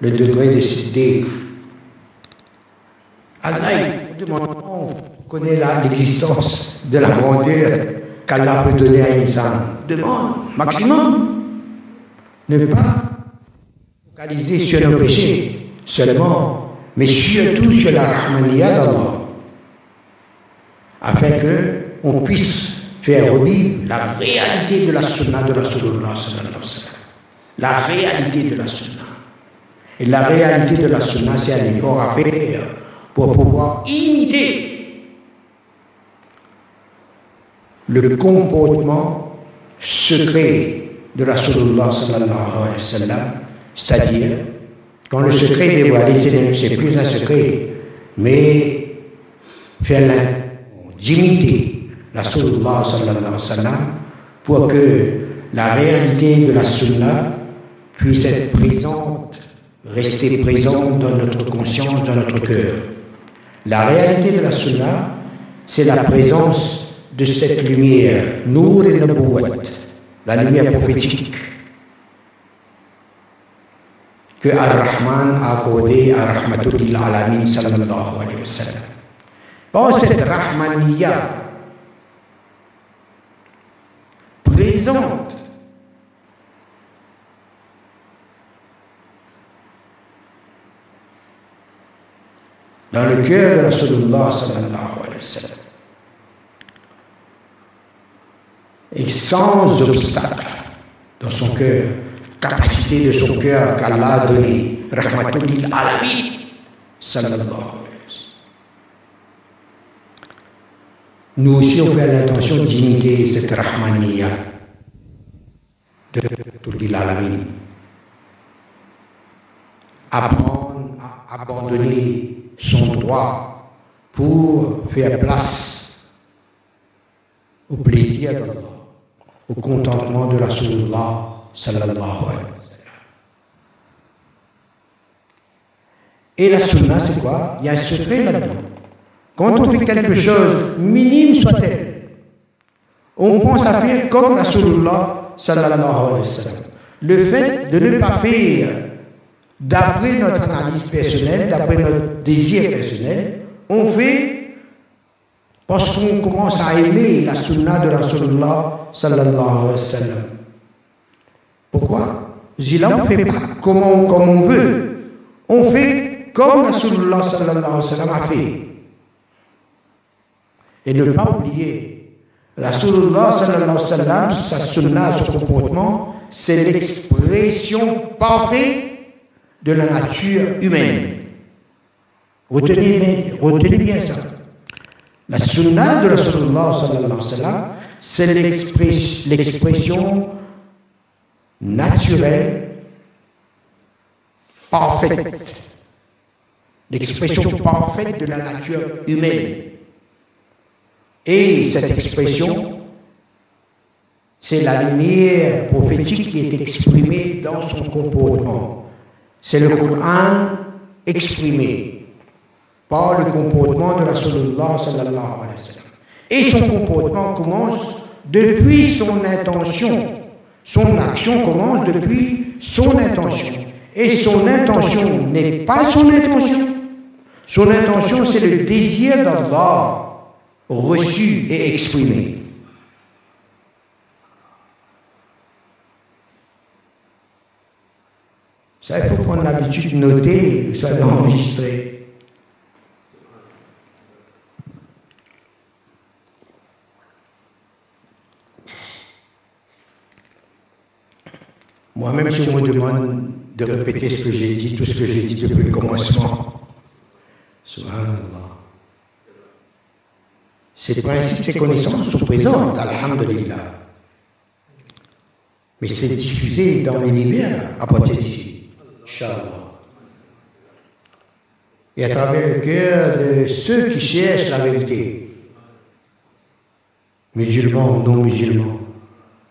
le degré de siddiq Allah, on connaît l'existence de la grandeur qu'Allah peut donner à une âme. Demande, maximum. Ne pas sur nos péchés seulement, mais surtout sur la rahmaniya d'Allah. Afin que on puisse faire revivre la réalité de la sunna de Rasulullah La réalité de la sunna. Et la réalité de la sunna, c'est un effort à faire pour pouvoir imiter le comportement secret de la sallallahu alayhi wa sallam, c'est-à-dire quand le secret dévoilé, c'est plus un secret, mais faire d'imiter la sallam pour que la réalité de la sunna puisse être présente, rester présente dans notre conscience, dans notre cœur. La réalité de la sunna, c'est la présence de cette lumière, Nour et la lumière prophétique que Ar-Rahman a accordée à Rahmatul Alamin sallallahu alayhi wa sallam. Par cette Rahmaniya présente dans le cœur de Rasulullah sallallahu alayhi wa sallam. et sans obstacle dans son cœur, capacité de son cœur qu'Allah a donné. Rahmatul. Sallallahu alayhi wa Nous aussi, on fait l'intention d'imiter cette Rahmaniya de Tulil alamin. Apprendre à abandonner son droit pour faire place au plaisir d'Allah, au contentement de Rasulullah sallallahu alayhi wa sallam. Et la sunna, c'est quoi? Il y a un secret là-dedans. Quand on fait quelque chose, minime soit-elle, on pense à faire comme Rasulullah sallallahu alayhi wa sallam. Le fait de ne pas faire d'après notre analyse personnelle, d'après notre désir personnel, on fait parce qu'on commence à aimer la sunna de Rasulullah sallallahu alayhi wa sallam. Pourquoi? Là, on ne fait pas comme on, comme on veut. On fait comme Rasulullah sallallahu alayhi wa sallam a fait. Et ne pas oublier, Rasulullah sallallahu alayhi wa sallam, sa sunna, son comportement, c'est l'expression parfaite de la nature humaine. Retenez, retenez bien ça. La sunna de Rasulullah sallallahu alayhi wa sallam, c'est l'expression naturelle, parfaite. L'expression parfaite de la nature humaine. Et cette expression, c'est la lumière prophétique qui est exprimée dans son comportement. C'est le Coran exprimé par le comportement de la sallallahu alayhi wa. Et son comportement commence depuis son intention. Son action commence depuis son intention. Et son intention n'est pas son intention. Son intention, c'est le désir d'Allah reçu et exprimé. Ça, il faut prendre l'habitude de noter, ça d'enregistrer. Moi-même, si on me demande de répéter ce que j'ai dit, tout ce que j'ai dit depuis le commencement, subhanallah. Ces principes, ces connaissances sont présentes, alhamdulillah. Mais c'est diffusé dans l'univers à partir d'ici, Inch'Allah. Et à travers le cœur de ceux qui cherchent la vérité, musulmans, non musulmans.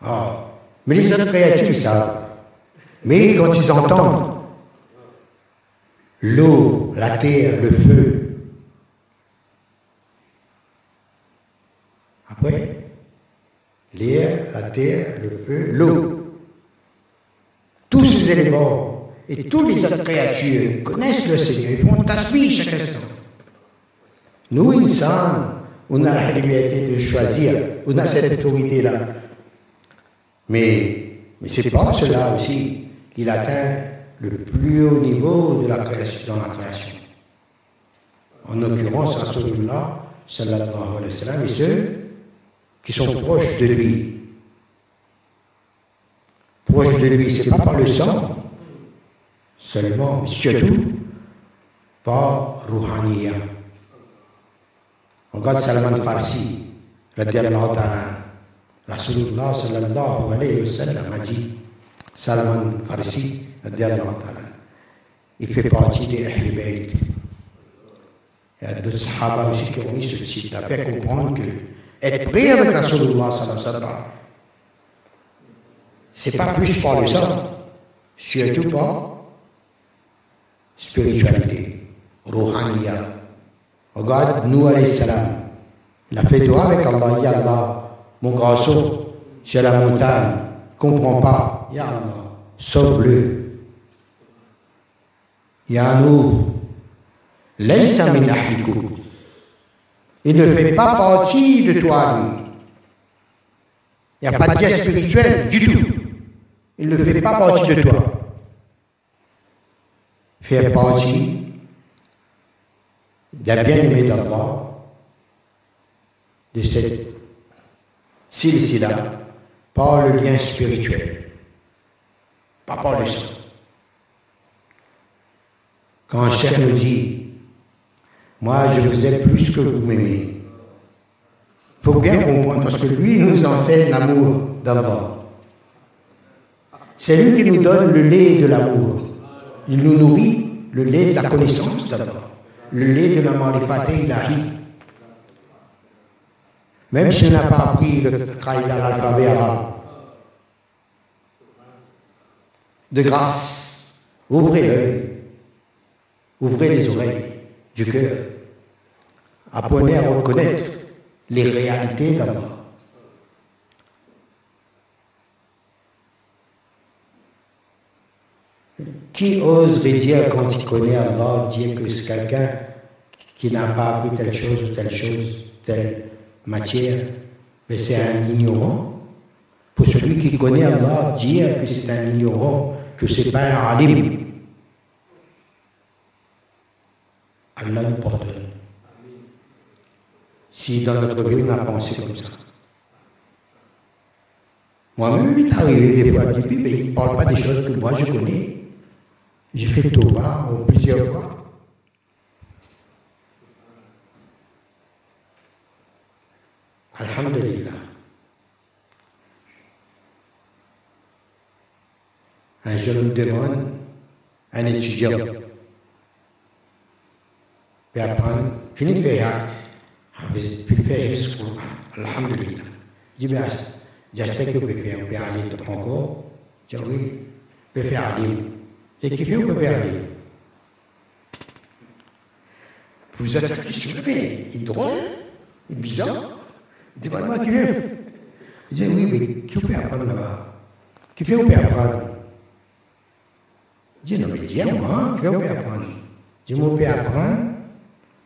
Ah. Mais les autres créatures, ils savent. Mais quand ils entendent l'eau, la terre, le feu, Après, l'air, la terre, le feu, l'eau. Tous ces éléments et toutes les autres créatures connaissent le Seigneur, ils font chaque instant. Nous, insan, on a la liberté de choisir, on a cette autorité-là. Mais, mais ce n'est pas cela aussi qu'il atteint le plus haut niveau de la création, dans la création. En l'occurrence, Rasulullah, sallallahu alayhi wa sallam, et ceux qui sont proches de lui. Proches de lui, c'est pas par le sang seulement, surtout par Rouhaniya. Regarde Salman Farsi, radiallahu ta'ala. Rasulullah sallallahu alayhi wa sallam a dit, Ta'ala, il fait partie des Ahl Bayt. Il y a d'autres sahaba aussi qui ont mis ce titre à faire comprendre que être prêt avec Rasulullah sallallahu alayhi wa c'est pas plus par le sang, surtout pas spiritualité, rohaniya. Regarde, nous alayhi salam, il a fait avec Allah, Ya Allah, mon garçon, sur la montagne, comprends pas, Ya Allah, sauve-le. Ya. Il ne fait pas partie de toi. Il n'y a pas de lien spirituel du tout. Il ne fait pas partie de toi. Faire partie d'un bien-aimé d'Allah, de cette silsila, par le lien spirituel, par le sang. Quand un chef nous dit, moi je vous aime plus que vous m'aimez, il faut bien comprendre, parce que lui nous enseigne l'amour d'abord. C'est lui qui nous donne le lait de l'amour. Il nous nourrit le lait de la connaissance d'abord, le lait de la marifate ilahi. Même si on n'a pas appris le travail dans l'alphabet arabe. De grâce, ouvrez l'œil, ouvrez les oreilles du cœur, apprenez à reconnaître les réalités d'abord. Qui oserait dire quand il connaît Allah, dire que c'est quelqu'un qui n'a pas appris telle chose ou telle chose, telle matière, mais c'est un ignorant. Pour celui qui connaît Allah, dire que c'est un ignorant, que c'est pas un alim. Allah nous pardonne. Si dans notre vie on a pensé comme ça. Moi-même, il m'est arrivé des fois, je dis, mais il ne parle pas des choses que moi je connais. J'ai fait Toba plusieurs fois. Alhamdulillah. Un jeune me demande, un étudiant, peut apprendre, fini de faire, puis faire Alhamdulillah. Je dis, mais j'espère que vous pouvez faire, vous pouvez aller encore. Je dis, oui, vous pouvez faire aller. J'ai kiffé ou pas aller Vous êtes cette question, mais il est drôle, il est bizarre. Il dit, moi, qui fait Je dis, oui, mais qui peut apprendre là-bas Qui fait Je dis, non, mais dis-moi, qui ou peut apprendre Je peut apprendre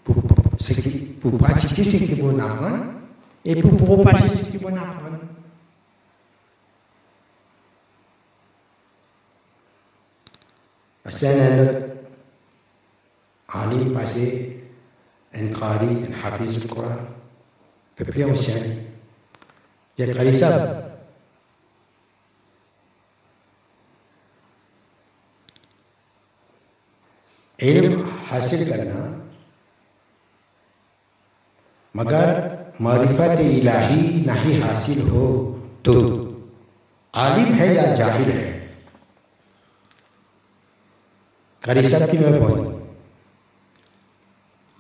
pour, pratiquer ce qu'il faut apprendre et pour propager ce qu'il faut apprendre. C'est un autre alim passé, un qari, un hafiz du Coran, peu plus ancien. Il y a qari sab. इल्म हासिल करना। मगर मरिफत इलाही नहीं हासिल हो तो आलिम है या ज़ाहिर है? करी सब की मैं बोल।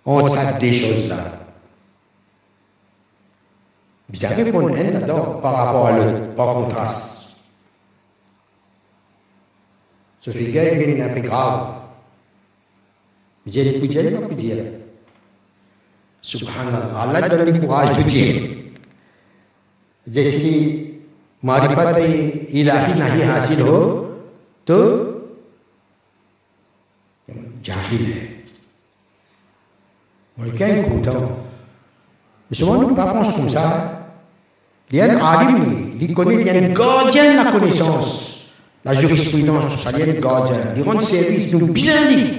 और सब देश होता जाके बोल, है ना? दो पापा पालो पापा थास सुफिगे बिन नबी काव J'ai les coups de pas dire. Subhanallah, Allah donne le courage de dire. जैसी मारिफत इलाही नहीं हासिल हो तो jahil है Mereka yang content. Semua nous pas pense comme ça. Il y a un alim, il connaît, il y a un gardien de la connaissance. La jurisprudence, ça y est, un gardien. Il rend service, nous bien dit,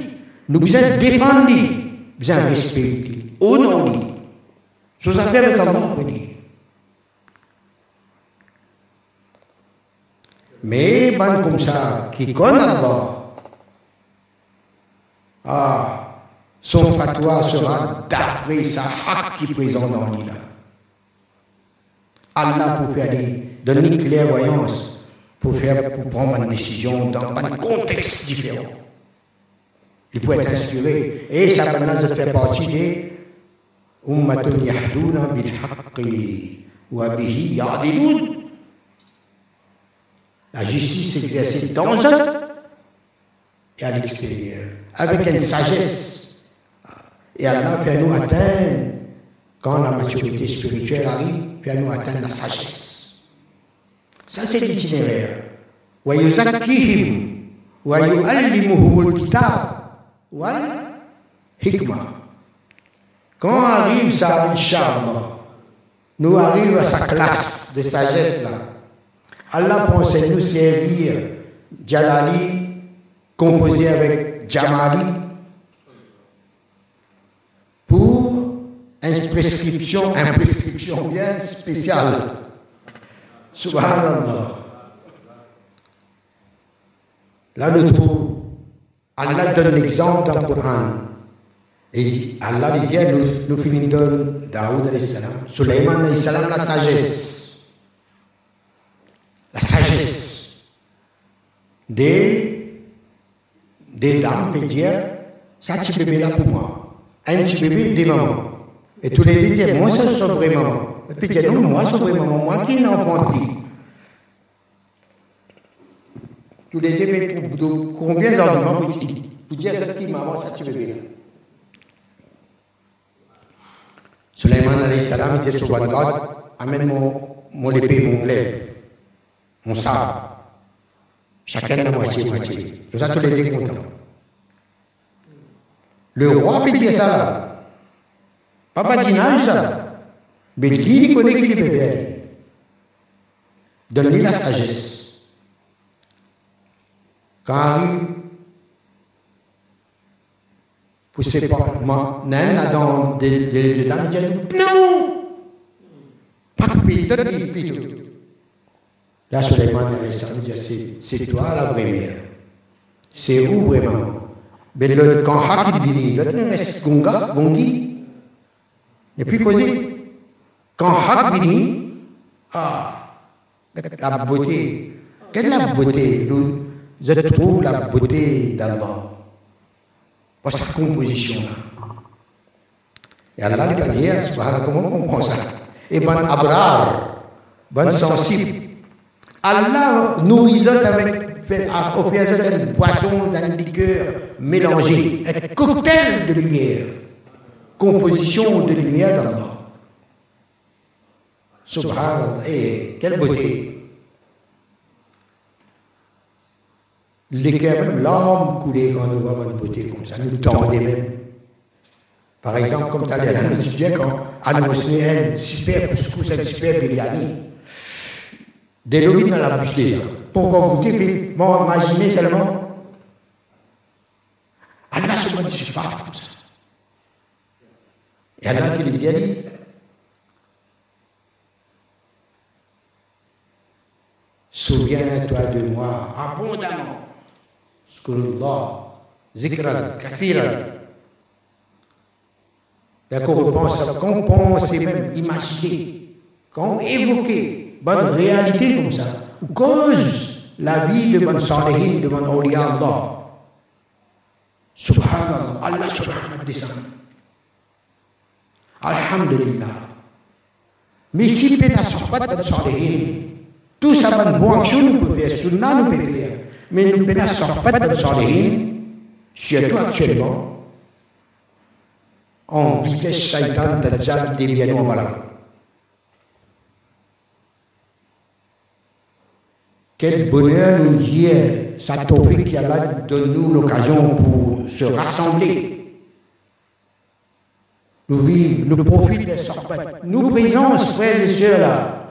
nous bien défendre, bien respecter, honorer. Sous affaires avec Allah, Mais, ban comme ça, qui connaît Allah, ah, son fatwa sera d'après sa haq qui est présent dans l'île. Allah pour faire donner une clairvoyance, pour, faire, pour prendre une décision dans un contexte différent. Peut être inspiré. Et ça maintenant fait partie des bil Haqqi wa bihi ya'dilun. La justice exercée dans un et à l'extérieur, avec une sagesse. Et Allah fait nous atteindre, quand la maturité spirituelle arrive, fait nous atteindre la sagesse. Ça, c'est l'itinéraire. ويزكيهم ويعلمهم الكتاب wal hikma. Quand arrive Saint Sharma, nous arrive à sa classe de sagesse là. Allah pensait nous servir Jalali, composé avec Jamali, pour une prescription, une prescription bien spéciale. Subhanallah. Là, nous Allah donne l'exemple dans le Coran. Et Allah disait, nous, nous finissons de Daoud Suleiman la sagesse. La sagesse. Des, des dames peuvent dire, ça, petit bébé là pour moi. Un petit bébé, des mamans. Et tous les deux disent, moi, c'est son vrai maman. Et puis, disent, non, moi, c'est vrai maman, moi qui l'ai enfanté. Tous les deux, mais pour, combien d'arguments pour dire, pour dire, c'est qui maman, ça, petit bébé là. Suleiman alayhi salam disait sur God, amène mon, mon épée, mon glaive, mon sabre. Chacun la moitié, moitié. Nous sommes tous les deux. Le roi dire ça badinage ça. Mais lui, il connaît qu'il peut. Donne-lui la sagesse. Quand parents, nan là dans des des dames disent non, pas donne-lui puis Là, Suleiman c'est toi la vraie mère. C'est où vraiment? Mais le quand Hakid bini, le gongi, n'est plus causé. Quand Hak bini, ah, la beauté, quelle est la beauté? Je trouve la beauté d'Allah. Pour sa composition là. Et Allah les barrières, subhanallah, comment on comprend ça? Et bon abrar, bon sensible. Allah nourrit avec offert une boisson, d'une liqueur mélangée, un cocktail de lumière, composition de lumière d'Allah. Subhanallah, et quelle beauté! Les même l'âme coulait quand nous voyons une beauté comme ça, nous tendait même. Par exemple, comme tu as dit, nous disait quand annonçait un super couscous, un super biryani, des lobbies dans la bouche déjà. Pourquoi goûter, puis m'imaginer seulement. Allah se modifie pas comme ça. Et Allah qui les Souviens-toi de moi abondamment. Skurullah, zikran, kathiran. La récompense, qu'on pense et même imaginer, qu'on évoquer, bonne réalité comme ça, ou cause la vie de mon salihin, de mon awliya Allah. Subhanallah, Allah subhanahu descend. Alhamdulillah. Mais si peine à sortir de salihin, tout ça, action, nous pouvons faire, sunna, nous pouvons faire. Mais nous ne sortir pas de mon salihin, surtout actuellement, en vitesse shaitan, dajjal, déviant, voilà. Quel bonheur nous dire, sa tawfiq qui Allah donne-nous l'occasion pour se rassembler. Nous vivons, nous profitons des sorbates. Nous présence, frères et sœurs, là.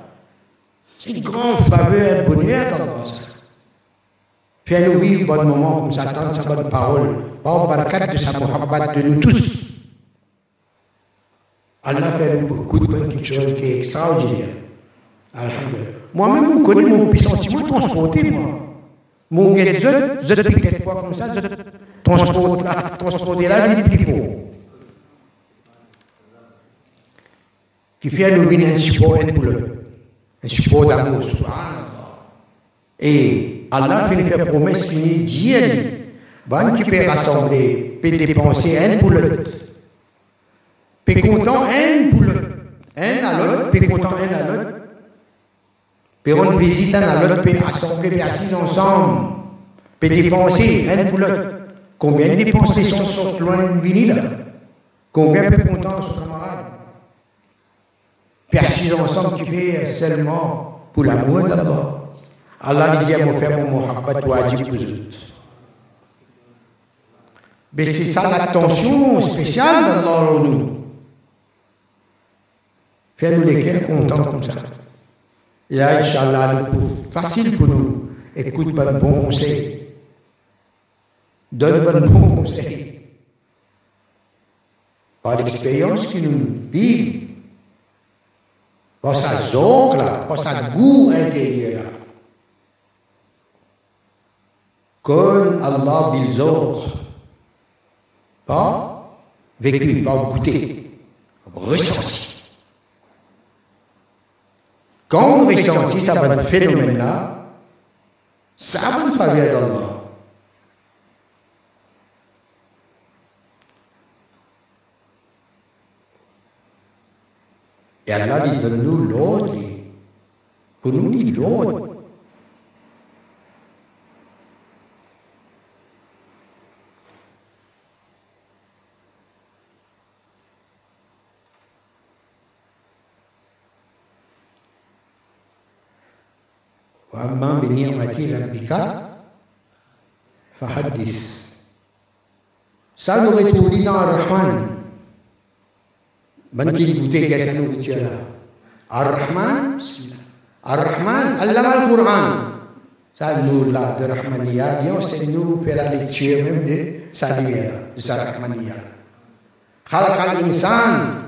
C'est une grande faveur, un bonheur dans. Fais-nous vivre bon moment ça, attendre sa bonne parole. Par barakat de sa muhabbat de nous tous. Allah fait beaucoup de bonnes quelque chose qui est extraordinaire. Alhamdulillah. Moi-même, vous connaissez mon sentiment transporté, moi. Mon guet, je, je piquette pas comme ça, je transporte là, transporter là, est plus fort. Qui fait nous un support, un boulot. Un support d'amour, Et Allah fait une promesse finie, Dieu bon qui peut rassembler, peut dépenser un boulot. Peut content un boulot. Un à l'autre, peut content un à l'autre. Puis on visite un à l'autre, puis assembler, puis assis ensemble, puis dépenser, un pour l'autre. Combien les sont sortent loin de venir là Combien peut content son camarade Puis assis ensemble, qui fait seulement pour l'amour d'abord. Allah frère, mon muhabbat wajib eux. Mais c'est ça l'attention spéciale d'Allah nous. Fais-nous les cœurs contents comme ça. Et là, Inch'Allah, facile pour nous. Écoute pas bon conseil. Donne pas bon conseil. Par l'expérience que nous vivons, Pas sa zonk là, pas sa goût intérieur là. Comme Allah bilzor. Pas vécu, pas goûté, ressenti. Quand on ressentit ça va phénomène là, ça va nous faveur d'Allah. E Allah dit donne-nous l'autre, pour nous dit l'autre. أما بنعمة ربك فحدث. سالغة لنا الرحمن. من كي بوتيك سنو الرحمن بسم الله. الرحمن؟ علم القرآن. سالو لا الرحمنية. يو سنو فراليتشيم الرحمن الرحمنية. خلق الإنسان.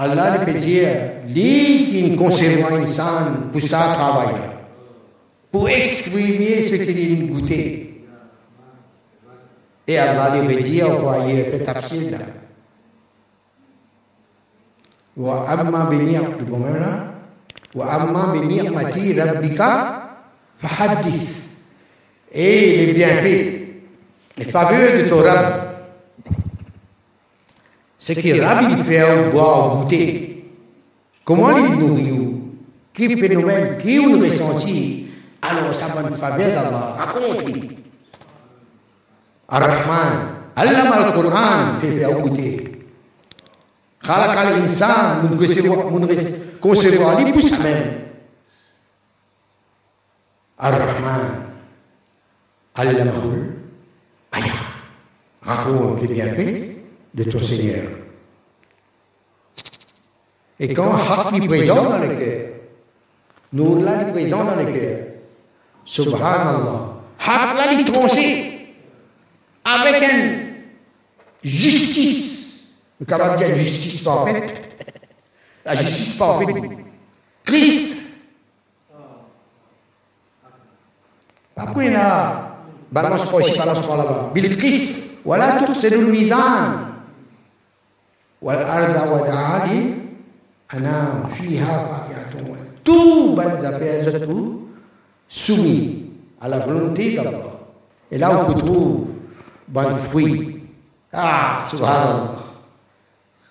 الله le pédier, lui, il conserve l'insan pour. pour exprimer ce qu'il est goûté. Et Allah lui va dire, voyez, faites là. Wa amma bi ni'mati bon là. Wa amma bi ni'mati rabbika fahadith. Et les bienfaits, les faveurs de ton Rab. Ce que Rab il fait, boire, goûter. Comment il nourrit Quel phénomène, qui nous ressentit Alors ça man faveur d'Allah, raconte-lui. الرحمن علم القرآن كيف أوتيه خلق الإنسان من كسر من كسر علي بسمان الرحمن علمه الآيات raconte les bienfaits de ton Seigneur. Et quand Hak du présent dans le cœur, Nourla du présent dans le cœur, Subhanallah, Haq l'a est tranché avec une justice le camarade dit la justice parfaite. La justice parfaite. Christ. Après, il y a balance pas ici, balance pas là-bas. Bil Christ. Voilà tout, c'est le mizan. والأرض ودعا لي أنام فيها فاكهة tout bonnes affaires tout soumis à la volonté d'Allah. Et là, on trouve bon fruit. Ah, subhanallah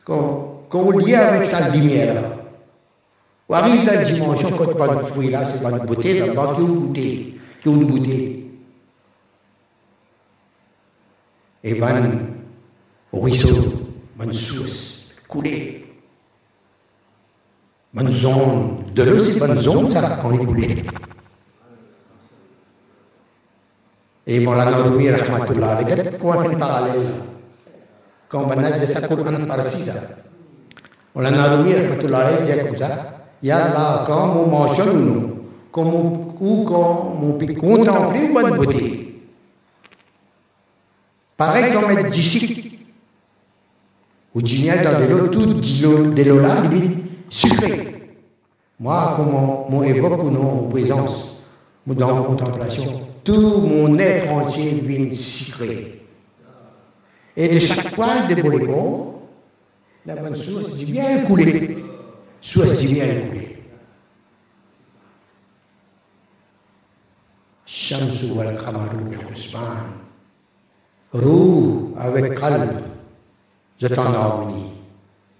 qu'on lie avec sa lumière. On arrive dans la dimension quand fruit là, c'est de beauté, là-bas qui est beauté, qui est une. Et van ruisseau, van source, couler. Van zone, de l'eau c'est van zone ça, quand il est Et Moulana Rumi, rahmatullah, quand on a jasa Quran farsi da Maulana Narumi rahmatullah comme ça quand ou une bonne beauté pareil comme être disciple ou dans de l'eau tout de l'eau là sucré moi comme on évoque nos présence dans la contemplation tout mon être entier vient sucré et de chaque poil de bolégo, la bonne source dit bien coulé. Source dit bien coulé. Shamsu wal Kamaru Usman. Roux avec calme, je t'en harmonie.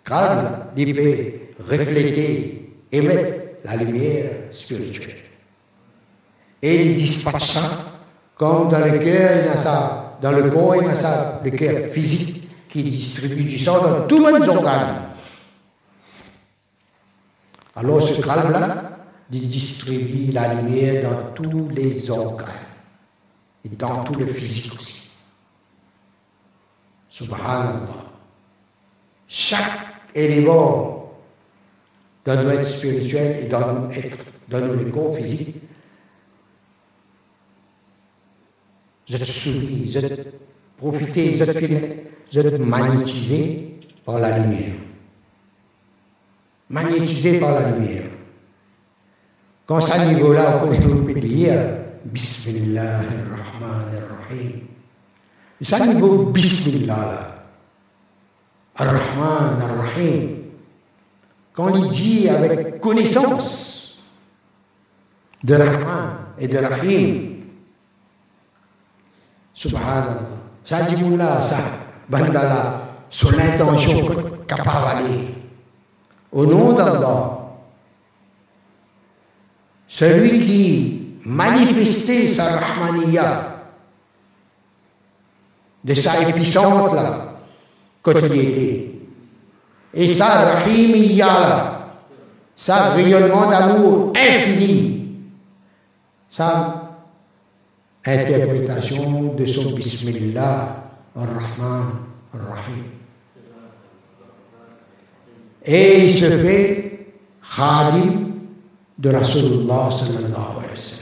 Calme, l'épée, refléter, émettre la lumière spirituelle. Et il dispatcha comme dans le cœur, ça dans le corps, ça, le cœur physique qui distribue du sang dans tous les organes. Alors ce calme-là distribue la lumière dans tous les organes et dans tout le physique aussi. Subhanallah. Chaque élément dans notre être spirituel et dans notre être, dans notre corps physique vous êtes soumis, vous êtes profité, vous êtes, vous êtes magnétisé par la lumière. magnétisé par la lumière. Quand ça niveau-là, on peut dire Bismillah ar-Rahman ar-Rahim. Ça niveau Bismillah Ar-Rahman ar-Rahim. Quand il dit avec connaissance de Rahman et de Rahim, Subhanallah. Là, ça, bandala, sur l'intention capable Au nom d'Allah, celui qui manifestait sa Rahmaniya de sa épuissante là, était, et sa Rahimiyya là, sa rayonnement d'amour infini, sa interprétation de son Bismillah ar-Rahman ar-Rahim. Et il se fait khadim de Rasulullah sallallahu alayhi wa sallam.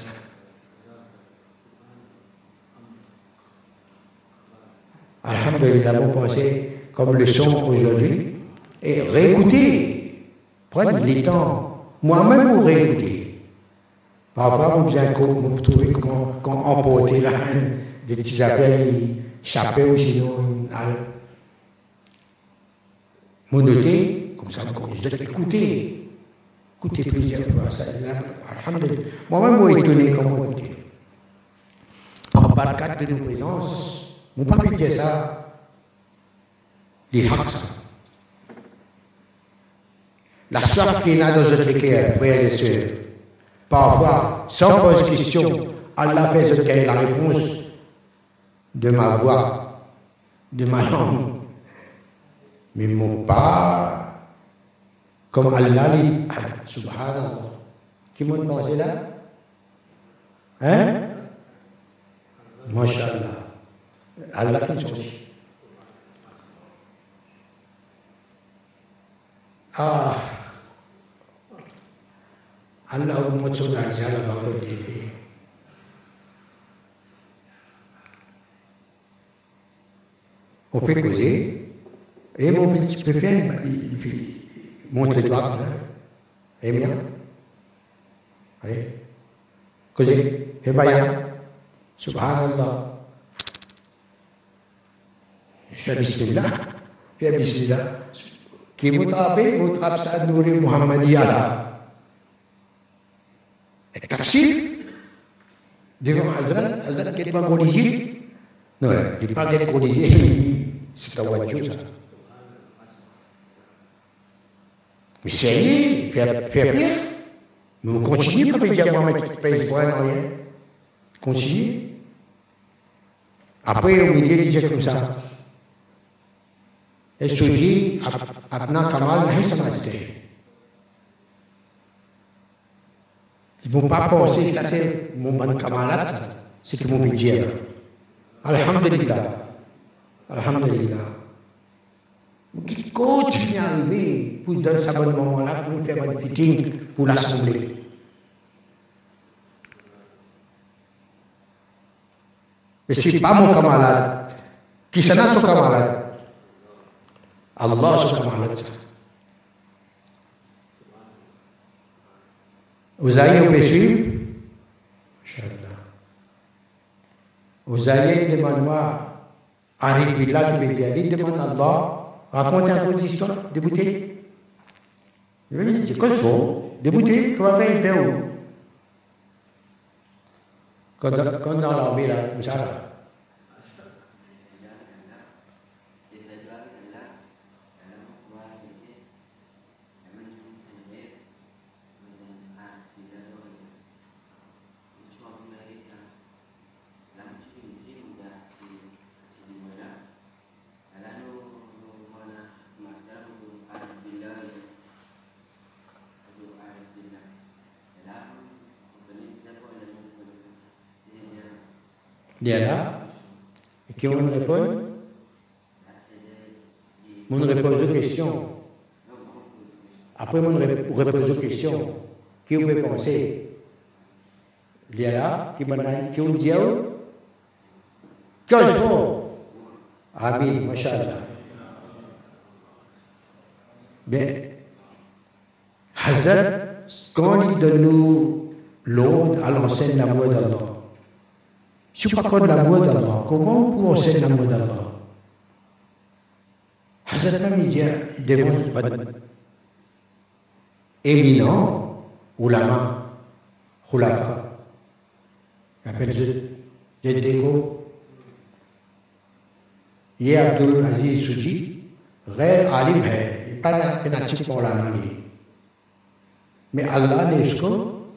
Alhamdulillah, vous pensez comme le son aujourd'hui, et réécoutez, prenez le temps, moi-même vous réécoutez. Parfois, vous vous trouvez qu'on emportait là, des petits appels, chapeux ou sinon, vous notez, comme ça, vous écoutez. Écoutez plusieurs fois ça. Moi-même, je suis étonné comment écouter. En cadre de nos présences, mon papa dit ça, les hacks. La soif qui est là dans notre cœur, frères et sœurs, parfois, sans poser question, Allah fait la réponse de ma voix, de ma langue. Mais mon pas comme Allah dit, subhanallah. Qui m'a demandé là? Hein? Masha'Allah. Allah qui nous. Ah. Allah ummat sudah jalan bangun diri. On peut causer. Et mon petit peut faire, il fait montre les doigts comme ça. Et bien. Allez. Così. E bayan. Subhanallah. Fais bismillah. Fais bismillah. Qui vous tapez, vous tapez ça, Nouri Muhammadiya là. Et tafsir. Devant Hazrat, Hazrat qui n'est pas corrigé. Non, il n'est pas corrigé. C'est un wajou ça. Mais pire. Mais on continue, pas dire moi, mais pays pour rien. Continue. Après, au milieu, il dit comme ça. Et se dit, apna kamal nahi samajte. Pas penser que ça c'est mon bon kamalat, que mon métier. Alhamdulillah. Alhamdulillah. qui continue à arriver pour donner ce bon moment-là, pour faire un meeting pour l'Assemblée. Mais ce n'est pas mon camarade. Qui s'en a son camarade Allah son camarade. Vous allez au Vous allez demander à Billah veut dire, demande à Allah. Racontez un peu des histoires, des bouteilles. Je qu'est-ce que c'est Des bouteilles, comment faire une où Quand, dans l'armée, là, ça, là. Dia là, et qui on répond On répose aux questions. Après, on repose aux questions. Qui on peut penser Dia là, qui m'a qui on dit Qu'est-ce que Amin. Ben, Hazrat, quand il donne nous à l'enseigne l'amour d'Allah, si on pas l'amour d'Allah, comment on peut enseigner l'amour d'Allah Hazrat même il dit, il démontre pas éminent, ulama, khulafa, il appelle des défauts. ये अब्दुल अजीज सूची गैर आलिम है नाचिक मौलाना नहीं में अल्लाह ने उसको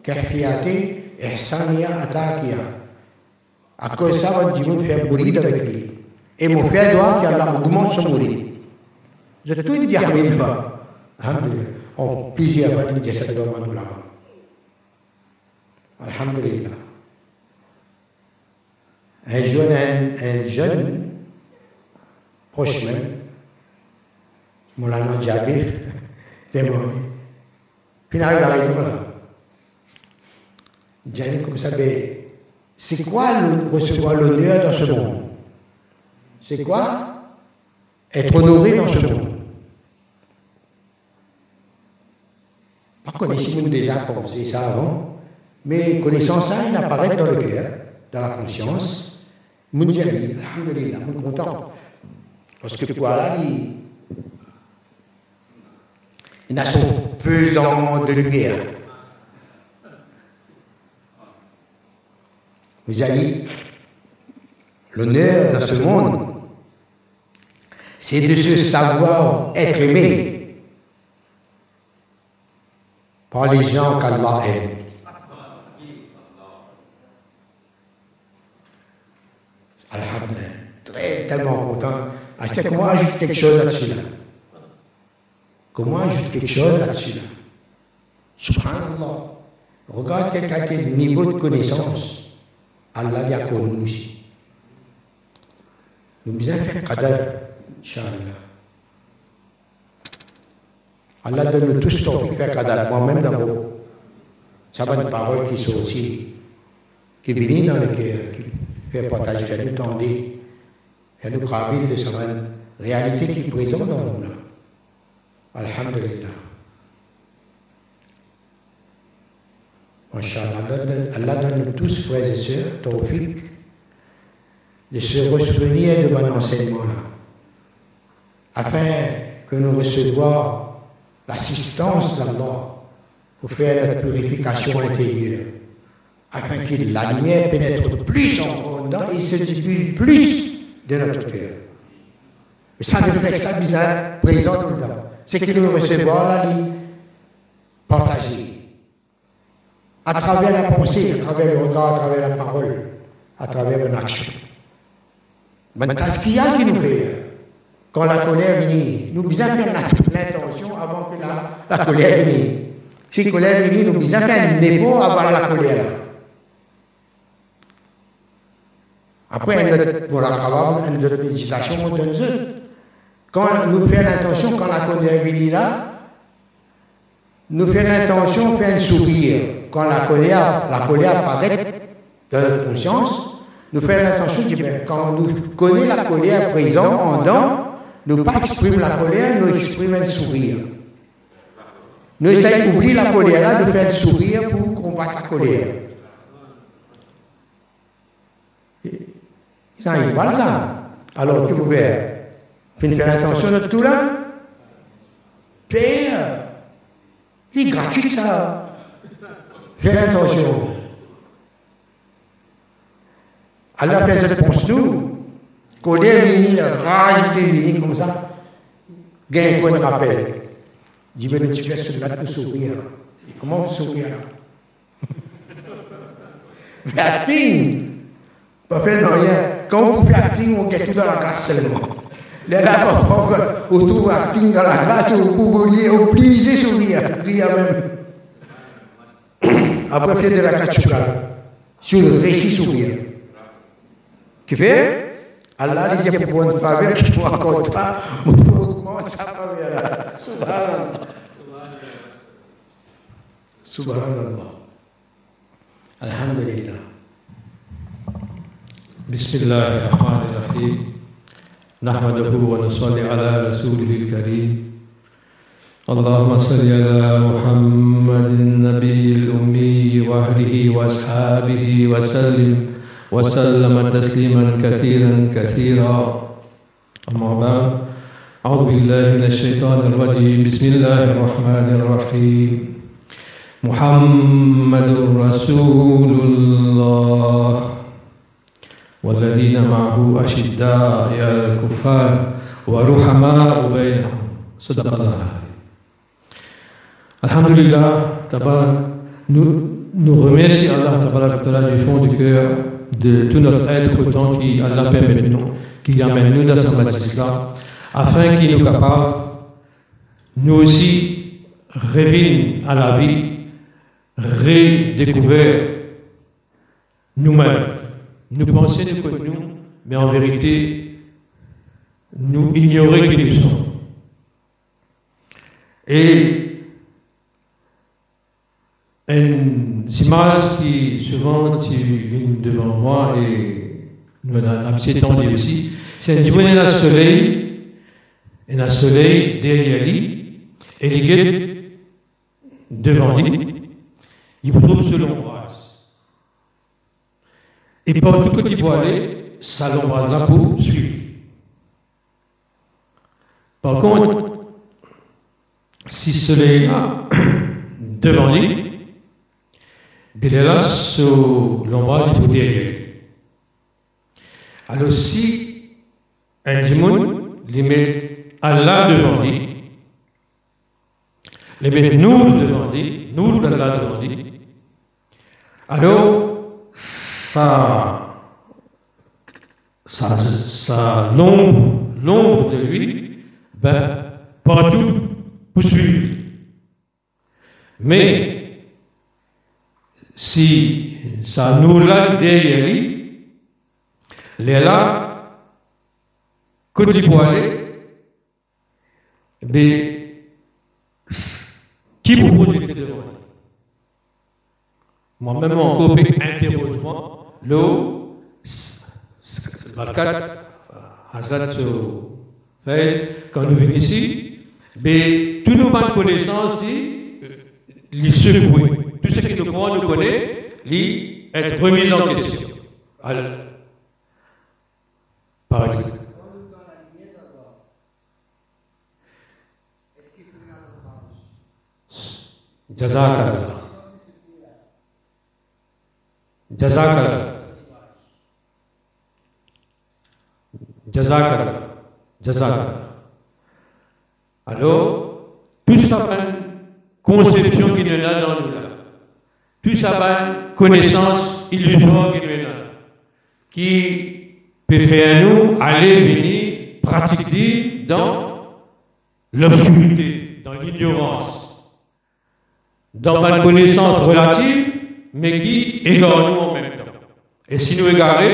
कैफियात एहसानिया अदा किया ako e sabat jimu fe murida bekli e mo fe dua ki Allah hukmon so murid je tun ji hamid ba alhamdulillah on plusieurs bat ni jasad ba man ulama alhamdulillah un jeune un jeune prochain Moulana Jabir témoin final da la jumla jani ko sabe c'est quoi recevoir l'honneur dans ce monde? C'est quoi? Être honoré dans ce monde Pas connaissons-nous déjà ça avant, mais connaissant ça, il apparaît dans le cœur, dans la conscience. Alhamdulillah, on est content. Parce que pour Allah, il a son pesant de lumière. Vous avez l'honneur dans ce monde, c'est de se savoir être aimé par les gens qu'Allah aime. Alhamdulillah, très tellement content ah, comment ajouter quelque chose là-dessus là Comment ajouter quelque chose là-dessus là Subhanallah. Regarde qui a un niveau de connaissance. Allah l'a connu aussi. Nous devons faire qadar, Inch'Allah. Allah donne tous ton faire qadar, moi-même d'abord. Ça va une parole qui sont aussi, qui viennent dans le cœur, qui fait partager, qui nous tendez. Elle nous rappelle de cette réalité qui est présente dans nous. Alhamdulillah. Inch'Allah, Allah donne tous, frères et sœurs, de se ressouvenir de mon enseignement-là, afin que nous recevions l'assistance d'Allah pour faire notre purification intérieure, afin que la lumière pénètre plus en dedans et se diffuse plus de notre cœur. Mais ça ça bizarre, présent tout le temps. C'est que nous recevons la vie partagée. À travers la pensée, à travers le regard, à travers la parole, à travers une action. Maintenant, ce qu'il y a qui nous fait, quand la colère vient, nous devons faire l'intention avant que la, la colère vienne. Si la colère vient, nous devons faire un effort avant la colère. Après, pour la travail, une autre méditation, on donne Quand nous faisons l'intention, quand la colère vient là, nous faisons l'intention, fait un sourire. Quand la colère, la colère apparaît dans notre conscience, nous faisons l'intention, quand nous connaissons la colère présente en dedans, nous pas exprimer la colère, nous exprimons un sourire. Nous essayons d'oublier la colère là, de faire un sourire pour combattre la colère. Ça, il parle ça. Alors, que vous pouvez faire attention de tout là Père, il est gratuit ça. Fais attention. Allah fait cette réponse nous. Colère vini, rage comme ça. Gain qu'on rappelle. Dis, mais tu fais cela pour sourire. Et comment sourire Vertine pas faire rien. Quand vous faites acting, on est tout dans la classe seulement. Le la pauvre, autour à King dans la base, au couvrier, obligé sourire, rire même. Après, fait de la Katsuka, sur le récit sourire. Qui fait Allah dit pour bonne faveur, qui moi encore pas, mon pauvre, ça va là. Subhanallah. Subhanallah. Alhamdulillah. بسم الله الرحمن الرحيم نحمده ونصلي على رسوله الكريم. اللهم صل على محمد النبي الأمي وأهله وأصحابه وسلم وسلم تسليما كثيرا كثيرا. أما بعد أعوذ بالله من الشيطان الرجيم. بسم الله الرحمن الرحيم. محمد رسول الله. والذين معه أشداء على الكفار ورحماء بينهم صدق الله Alhamdulillah, nous, nous remercions Allah du fond du cœur de tout notre être autant qui Allah permet nous, qui amène nous dans sa majesté afin qu'il nous capable, nous aussi, revenir à la vie, redécouvrir nous-mêmes. Nous pensions nous, mais en vérité, nous ignorer qui nous sommes. Et une image qui souvent vient devant moi et nous avons entendu aussi, c'est une journée le soleil, et le soleil derrière lui, et les guettes devant lui, il trouve ce l'ombrage. Et partout que tu vois aller, l'ombrage pour suivre. Par contre, si soleil là, devant lui, il est là l'ombrage du derrière. Alors si un démon les met Allah devant lui, les met nous devant lui, nous d'Allah devant lui, alors ça, ça, ça l'ombre, de lui, ben, partout poursuit. Mais si ça nous l'a dit, les là, aller, mais qui vous pose devant? Moi-même, mon copie interroge-moi, l'eau, la 4, Hazard quand nous venons ici, mais tout nous manque connaissance dit, les tout ce qui le Coran nous connaît, lui, être remis en question. Alors, par exemple. Jazakallah. Jazakallah. Jazakallah. Alors, tout ça, conception qui nous a dans nous là tout ça connaissance illusoire qui peut faire nous aller venir pratiquer dans l'obscurité, dans l'ignorance, dans ma connaissance relative, mais qui égare nous en même temps. Et si nous égarons,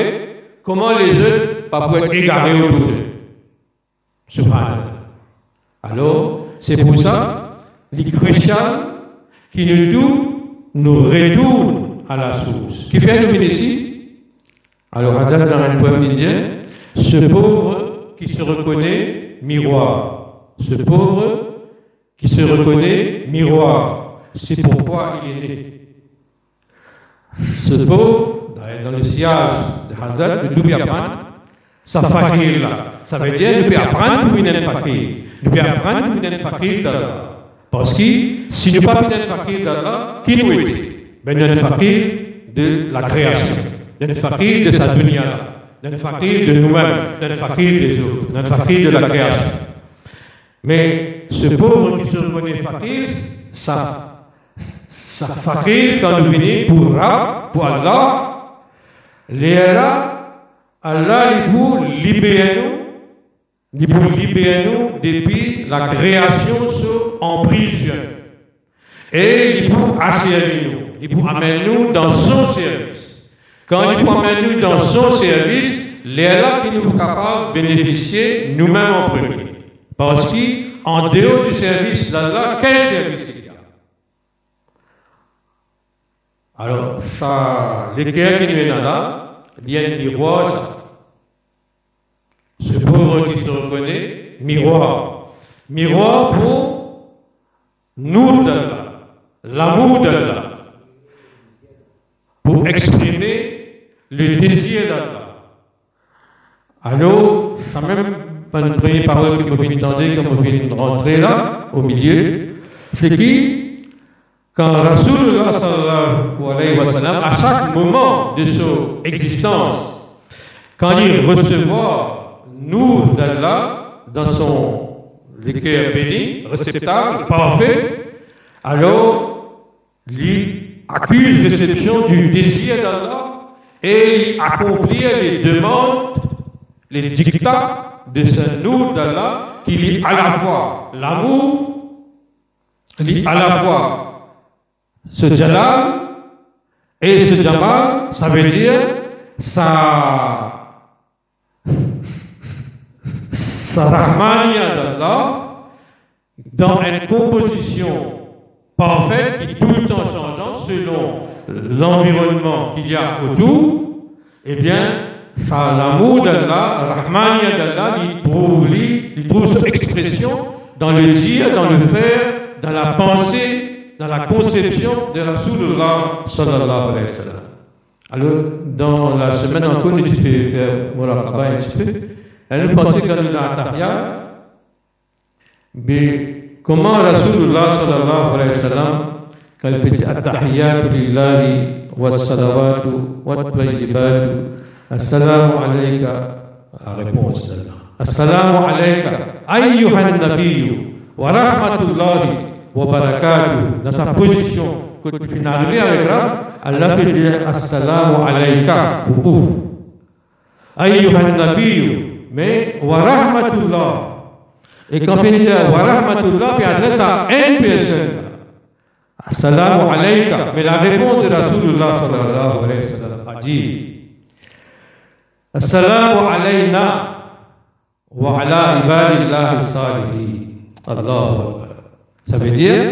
comment les autres pas pouvoir être égarés autour d'eux? Alors, c'est pour ça, les crucial qui nous tout nous retourne à la source. Qui fait nous ici Alors, Hadad dans un poème indien, ce pauvre qui se reconnaît miroir. Ce pauvre qui se reconnaît miroir. C'est pourquoi il est né. Ce pauvre, dans le sillage de Hazard, nous devons apprendre sa fakir là. Ça veut dire nous devons apprendre une fakir. Nous devons apprendre une fakir d'Allah. Parce que si nous pas un fakir d'Allah, qui nous était Ben un fakir de la création, un fakir de sa dunya, un fakir de nous-mêmes, un fakir des autres, un fakir de la création. Mais ce pauvre qui se reconnaît fakir, ça fakir quand nous venons pour Allah, les Allah, pour libérer nous nous depuis la création en prison. Et il pour assurer nous, il pour amener nous dans son service. Quand il pour amener nous dans son service, là qui nous sont capables de bénéficier nous-mêmes en premier. Parce qu'en dehors du service d'Allah, quel service il y a Alors, ça, l'équerre qui nous est là, il y a un miroir, ce pauvre qui se reconnaît, miroir. Miroir pour Nour d'Allah, l'amour d'Allah, pour exprimer le désir d'Allah. Alors, ça même pas une première parole que vous entendez quand vous venez de rentrer là, au milieu, c'est qui? Quand Rasulullah sallallahu alayhi wa sallam, à chaque moment de son existence, quand il recevait nous d'Allah dans son cœur béni, réceptacle, parfait, alors il accuse réception du désir d'Allah et il accomplit les demandes, les dictats de ce nous d'Allah qui lie à la fois l'amour, lie à la fois ce jalal et ce jamal, ça veut dire sa rahmania d'Allah dans une composition parfaite qui tout temps changeant selon l'environnement qu'il y a autour, eh bien, ça, l'amour d'Allah, rahmania d'Allah, il trouve, il trouve expression dans le dire, dans le faire, dans la pensée, dans la conception de Rasulullah. Alors, dans la semaine encore, je peux faire voilà, un petit peu. Elle pensait qu'elle dans mais comment Rasulullah sallallahu alayhi wa sallam, quand il dit At-Tahiyyatu lillahi wa salawatu wa Assalamu alayka, la réponse d'Allah. Assalamu alayka, ayyuhan nabiyyu, wa rahmatullahi barakatuh, dans sa position, quand il finit d'arriver avec là, Allah peut dire Assalamu alayka, ayyuhan nabiyyu, mais wa rahmatullah. Et quand on fait wa rahmatullah, puis adresse à une personne. Assalamu alayka. Mais la réponse de Rasulullah sallallahu alayhi wa sallam a dit Assalamu alayna wa ala ibadillah salihin. Allahu Ça veut dire,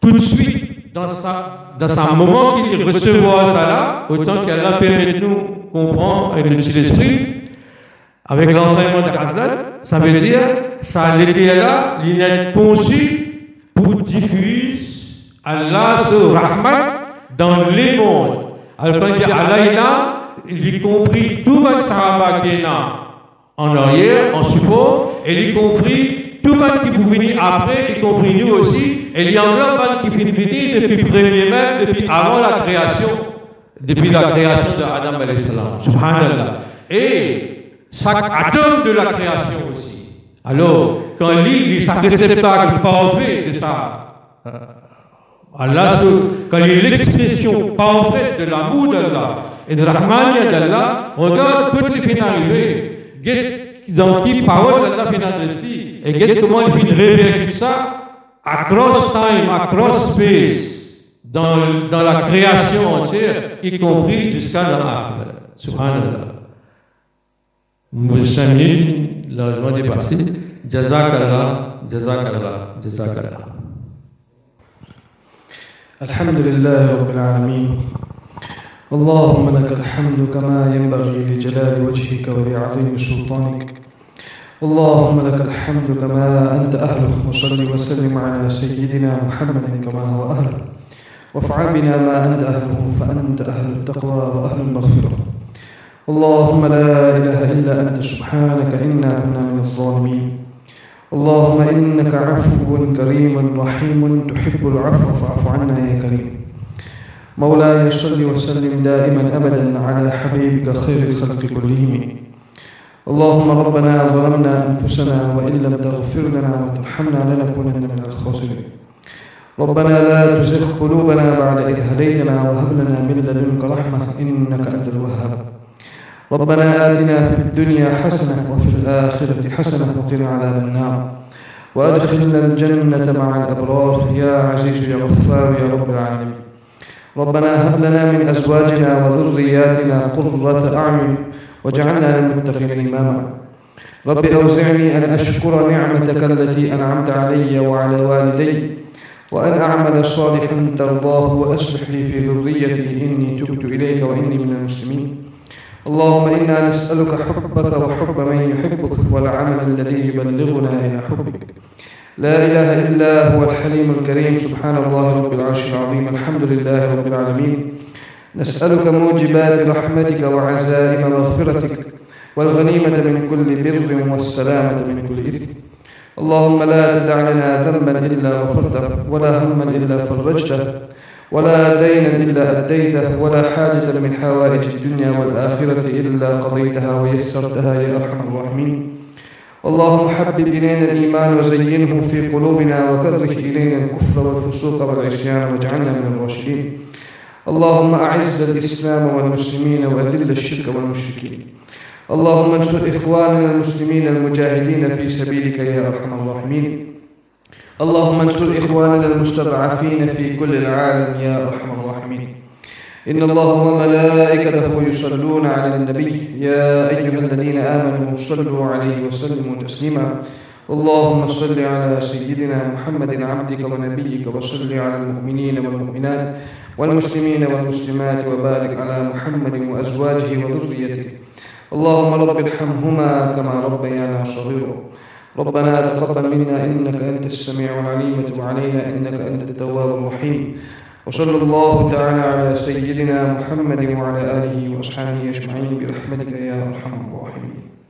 tout de suite, dans sa, dans un moment qu'il recevra ça là, autant qu'Allah permet de nous comprendre avec le l'esprit, avec l'enseignement de Hazrat, ça veut dire, ça l'était là, il est conçu pour diffuser Allah ce Rahman dans les mondes. Alors quand il dit Allah là, il y compris tout le Sahaba qui est là en arrière, en support, et il y compris tout le monde qui vous venir après, y compris nous aussi, et il y a encore qui finit venir depuis le premier même, depuis avant la création, depuis la création d'Adam alayhi salam. Subhanallah. Et chaque atome de la création aussi. Alors, quand il lit chaque réceptacle parfait de ça, euh, Allah, quand il lit l'expression parfaite de l'amour d'Allah et de la rahmania d'Allah, regarde quand il finit arriver, dans qui parole d'Allah finit et regarde comment il finit révéler ça across time, across space, dans, dans la création entière, y compris jusqu'à la Subhanallah. مجتمعين لازم dépassé جزاك الله جزاك الله جزاك الله الحمد لله رب العالمين اللهم لك الحمد كما ينبغي لجلال وجهك ولعظيم سلطانك اللهم لك الحمد كما أنت أهله وصل وسلم على سيدنا محمد كما هو أهله. وافعل بنا ما أنت أهله فأنت أهل التقوى وأهل المغفرة. اللهم لا إله إلا أنت سبحانك إنا كنا من الظالمين. اللهم إنك عفو كريم رحيم تحب العفو فاعف عنا يا كريم. مولاي صل وسلم دائما أبدا على حبيبك خير الخلق كلهم. اللهم ربنا ظلمنا أنفسنا وإن لم تغفر لنا وترحمنا لنكونن من الخاسرين. ربنا لا تزغ قلوبنا بعد إذ هديتنا وهب لنا من لدنك رحمة إنك أنت الوهاب. ربنا آتنا في الدنيا حسنة وفي الآخرة حسنة وقنا عذاب النار. وأدخلنا الجنة مع الأبرار. يا عزيز يا غفار يا رب العالمين. ربنا هب لنا من أزواجنا وذرياتنا قرة أعين واجعلنا للمتقين إماما. رب أوزعني أن أشكر نعمتك التي أنعمت علي وعلى والدي وأن أعمل صالحا ترضاه وأصلح لي في ذريتي. إني تبت إليك وإني من المسلمين. اللهم إنا نسألك حبك وحب من يحبك والعمل الذي يبلغنا إلى حبك. لا إله إلا هو الحليم الكريم. سبحان الله رب العرش العظيم. الحمد لله رب العالمين. نسألك موجبات رحمتك وعزائم مغفرتك والغنيمة من كل بر والسلامة من كل إثم. اللهم لا تدع لنا ذنبا إلا غفرته ولا هما إلا فرجته ولا دينا إلا أديته ولا حاجة من حوائج الدنيا والآخرة إلا قضيتها ويسرتها يا أرحم الراحمين. اللهم حبب إلينا الإيمان وزينه في قلوبنا وكره إلينا الكفر والفسوق والعصيان واجعلنا من الراشدين. اللهم أعز الإسلام والمسلمين وأذل الشرك والمشركين. اللهم انصر إخواننا المسلمين المجاهدين في سبيلك يا أرحم الراحمين. اللهم انصر إخواننا المستضعفين في كل العالم يا أرحم الراحمين. إن الله وملائكته يصلون على النبي. يا أيها الذين آمنوا صلوا عليه وسلموا تسليما. اللهم صل على سيدنا محمد عبدك ونبيك وصل على المؤمنين والمؤمنات. والمسلمين والمسلمات وبارك على محمد وأزواجه وذريته. اللهم رب ارحمهما كما ربيانا صغيرا. ربنا تقبل منا إنك أنت السميع العليم وتب علينا إنك أنت التواب الرحيم. وصلى الله تعالى على سيدنا محمد وعلى آله وأصحابه أجمعين برحمتك يا أرحم الراحمين.